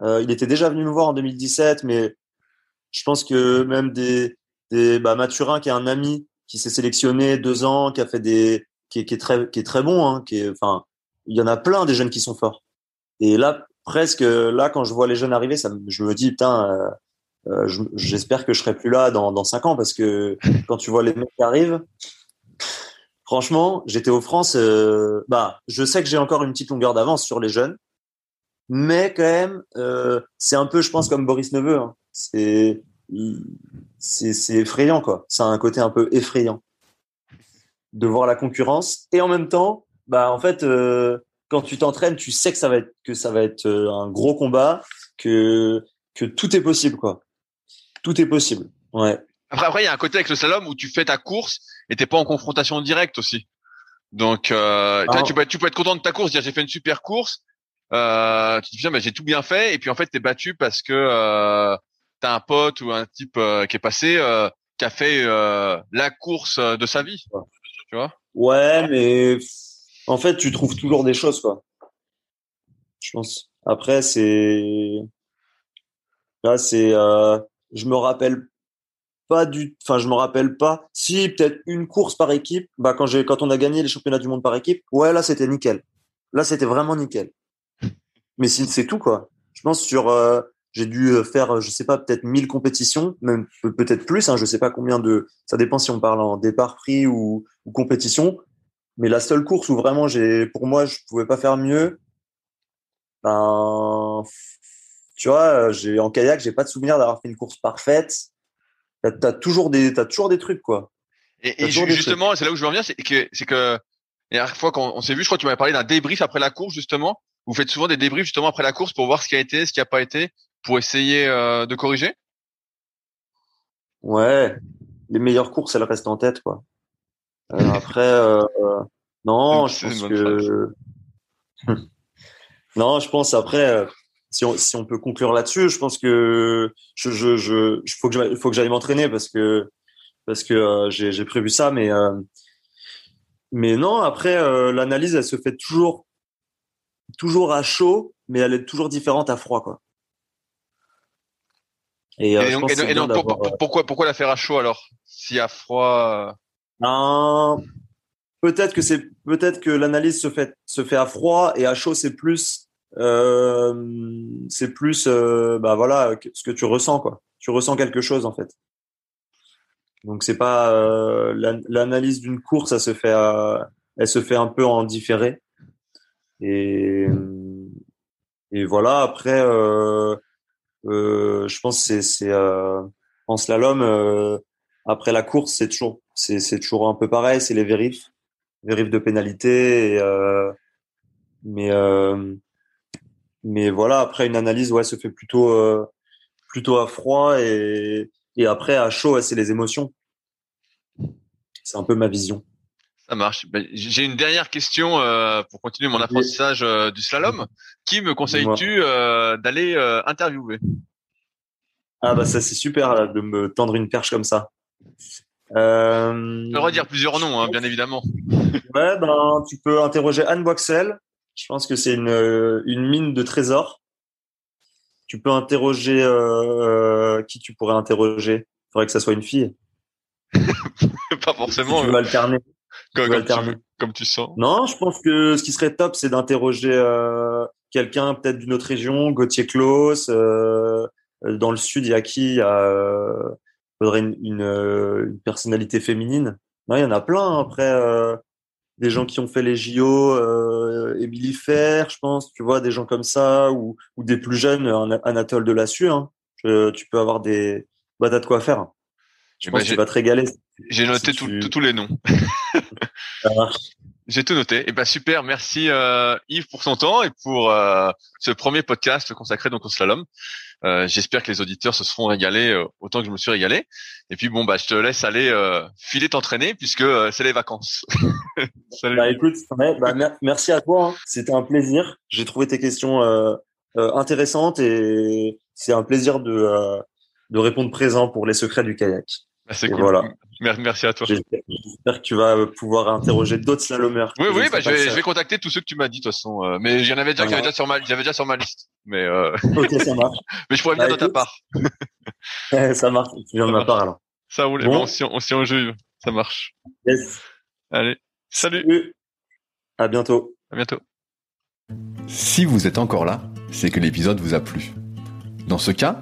Euh, il était déjà venu me voir en 2017, mais je pense que même des, des bah, Mathurin, qui est un ami, qui s'est sélectionné deux ans, qui a fait des, qui est, qui est très, qui est très bon, hein, qui est, enfin, il y en a plein des jeunes qui sont forts. Et là, presque, là, quand je vois les jeunes arriver, ça, je me dis, putain, euh, euh, j'espère que je serai plus là dans, dans cinq ans parce que quand tu vois les mecs qui arrivent, franchement, j'étais au France, euh, bah, je sais que j'ai encore une petite longueur d'avance sur les jeunes, mais quand même, euh, c'est un peu, je pense, comme Boris Neveu. Hein. C'est, c'est, effrayant, quoi. C'est un côté un peu effrayant de voir la concurrence et en même temps, bah, en fait, euh, quand tu t'entraînes, tu sais que ça va être que ça va être euh, un gros combat, que que tout est possible, quoi tout est possible. Ouais. Après, après, il y a un côté avec le slalom où tu fais ta course et t'es pas en confrontation directe aussi. Donc, euh, tu, peux, tu peux être content de ta course, dire j'ai fait une super course. Euh, tu te dis, bah, j'ai tout bien fait. Et puis en fait, t'es battu parce que euh, t'as un pote ou un type euh, qui est passé, euh, qui a fait euh, la course de sa vie. Tu vois? Ouais, mais en fait, tu trouves toujours des choses, quoi. Je pense. Après, c'est là, c'est je me rappelle pas du, enfin, je me rappelle pas. Si, peut-être une course par équipe. Bah, quand j'ai, quand on a gagné les championnats du monde par équipe, ouais, là, c'était nickel. Là, c'était vraiment nickel. Mais c'est tout, quoi. Je pense sur, j'ai dû euh, faire, je sais pas, peut-être 1000 compétitions, même peut-être plus, hein, je sais pas combien de, ça dépend si on parle en départ pris ou, ou compétition. Mais la seule course où vraiment j'ai, pour moi, je pouvais pas faire mieux, ben, tu vois, j'ai en kayak, j'ai pas de souvenir d'avoir fait une course parfaite. T'as as toujours des, t'as toujours des trucs quoi. Et, et justement, c'est là où je veux en venir, c'est que, c'est que la dernière fois qu'on s'est vu, je crois que tu m'avais parlé d'un débrief après la course justement. Vous faites souvent des débriefs justement après la course pour voir ce qui a été, ce qui a pas été, pour essayer euh, de corriger? Ouais, les meilleures courses, elles restent en tête quoi. Euh, après, euh, non, je pense que non, je pense après si on, si on peut conclure là-dessus, je pense que je, je, je, faut que faut que j'aille m'entraîner parce que parce que euh, j'ai prévu ça, mais euh, mais non. Après, euh, l'analyse, elle se fait toujours toujours à chaud, mais elle est toujours différente à froid, quoi. Et, donc, et donc pourquoi pourquoi la faire à chaud alors? Si à froid. Ben, peut-être que c'est peut-être que l'analyse se fait se fait à froid et à chaud c'est plus euh, c'est plus, euh, bah voilà, ce que tu ressens quoi. Tu ressens quelque chose en fait. Donc c'est pas euh, l'analyse d'une course, ça se fait, elle se fait un peu en différé. Et et voilà. Après, euh, je pense c'est c'est en slalom après la course, c'est toujours c'est c'est toujours un peu pareil. C'est les vérifs, vérifs de pénalité. Et, mais mais voilà, après une analyse, ouais, se fait plutôt euh, plutôt à froid et et après à chaud, c'est les émotions. C'est un peu ma vision. Ça marche. Ben, j'ai une dernière question euh, pour continuer mon apprentissage euh, du slalom. Qui me conseilles-tu euh, d'aller interviewer? Ah bah ça c'est super là, de me tendre une perche comme ça. Euh... Je peux redire plusieurs noms, hein, bien évidemment. ouais, ben tu peux interroger Anne Boixel, je pense que c'est une, une mine de trésors. Tu peux interroger qui tu pourrais interroger? Il faudrait que ça soit une fille. pas forcément. tu veux alterner. Comme, tu, comme tu sens. Non, je pense que ce qui serait top, c'est d'interroger euh, quelqu'un peut-être d'une autre région, Gauthier Claus. Euh, dans le sud, il y a qui? Il y a euh, faudrait une, une, euh, une personnalité féminine. Non, il y en a plein. Après, euh, des gens qui ont fait les JO, euh, Émilie Fer, je pense. Tu vois, des gens comme ça, ou, ou des plus jeunes, An- Anatole Delassue. Hein. Je- tu peux avoir des, bah, t'as de quoi faire. Je Eh pense que j'ai- tu vas te régaler. J'ai noté Si tu- tous les noms. Ça marche. J'ai tout noté. Et ben super, merci euh, Yves pour ton temps et pour euh, ce premier podcast consacré donc au slalom. Euh, J'espère que les auditeurs se seront régalés euh, autant que je me suis régalé. Et puis bon bah je te laisse aller euh, filer t'entraîner puisque euh, c'est les vacances. Salut. Bah écoute, ouais, bah, mer- merci à toi. hein. C'était un plaisir. J'ai trouvé tes questions euh, euh, intéressantes et c'est un plaisir de, euh, de répondre présent pour les secrets du kayak. Bah, c'est et cool. voilà. Mer- Merci à toi. J'espère que tu vas pouvoir interroger d'autres slalomers. Oui, Je oui, bah, je vais, le je vais contacter tous ceux que tu m'as dit de toute façon. euh, mais j'en avais déjà, Voilà. déjà sur ma, j'avais déjà sur ma liste. Mais euh, ça marche. mais je pourrais venir Bah, de ta part. ça marche. Tu viens de ma part alors. Ça roule. Et Bon. ben, on s'y on joue. Ça marche. Yes. Allez. Salut. Salut. À bientôt. À bientôt. Si vous êtes encore là, c'est que l'épisode vous a plu. Dans ce cas,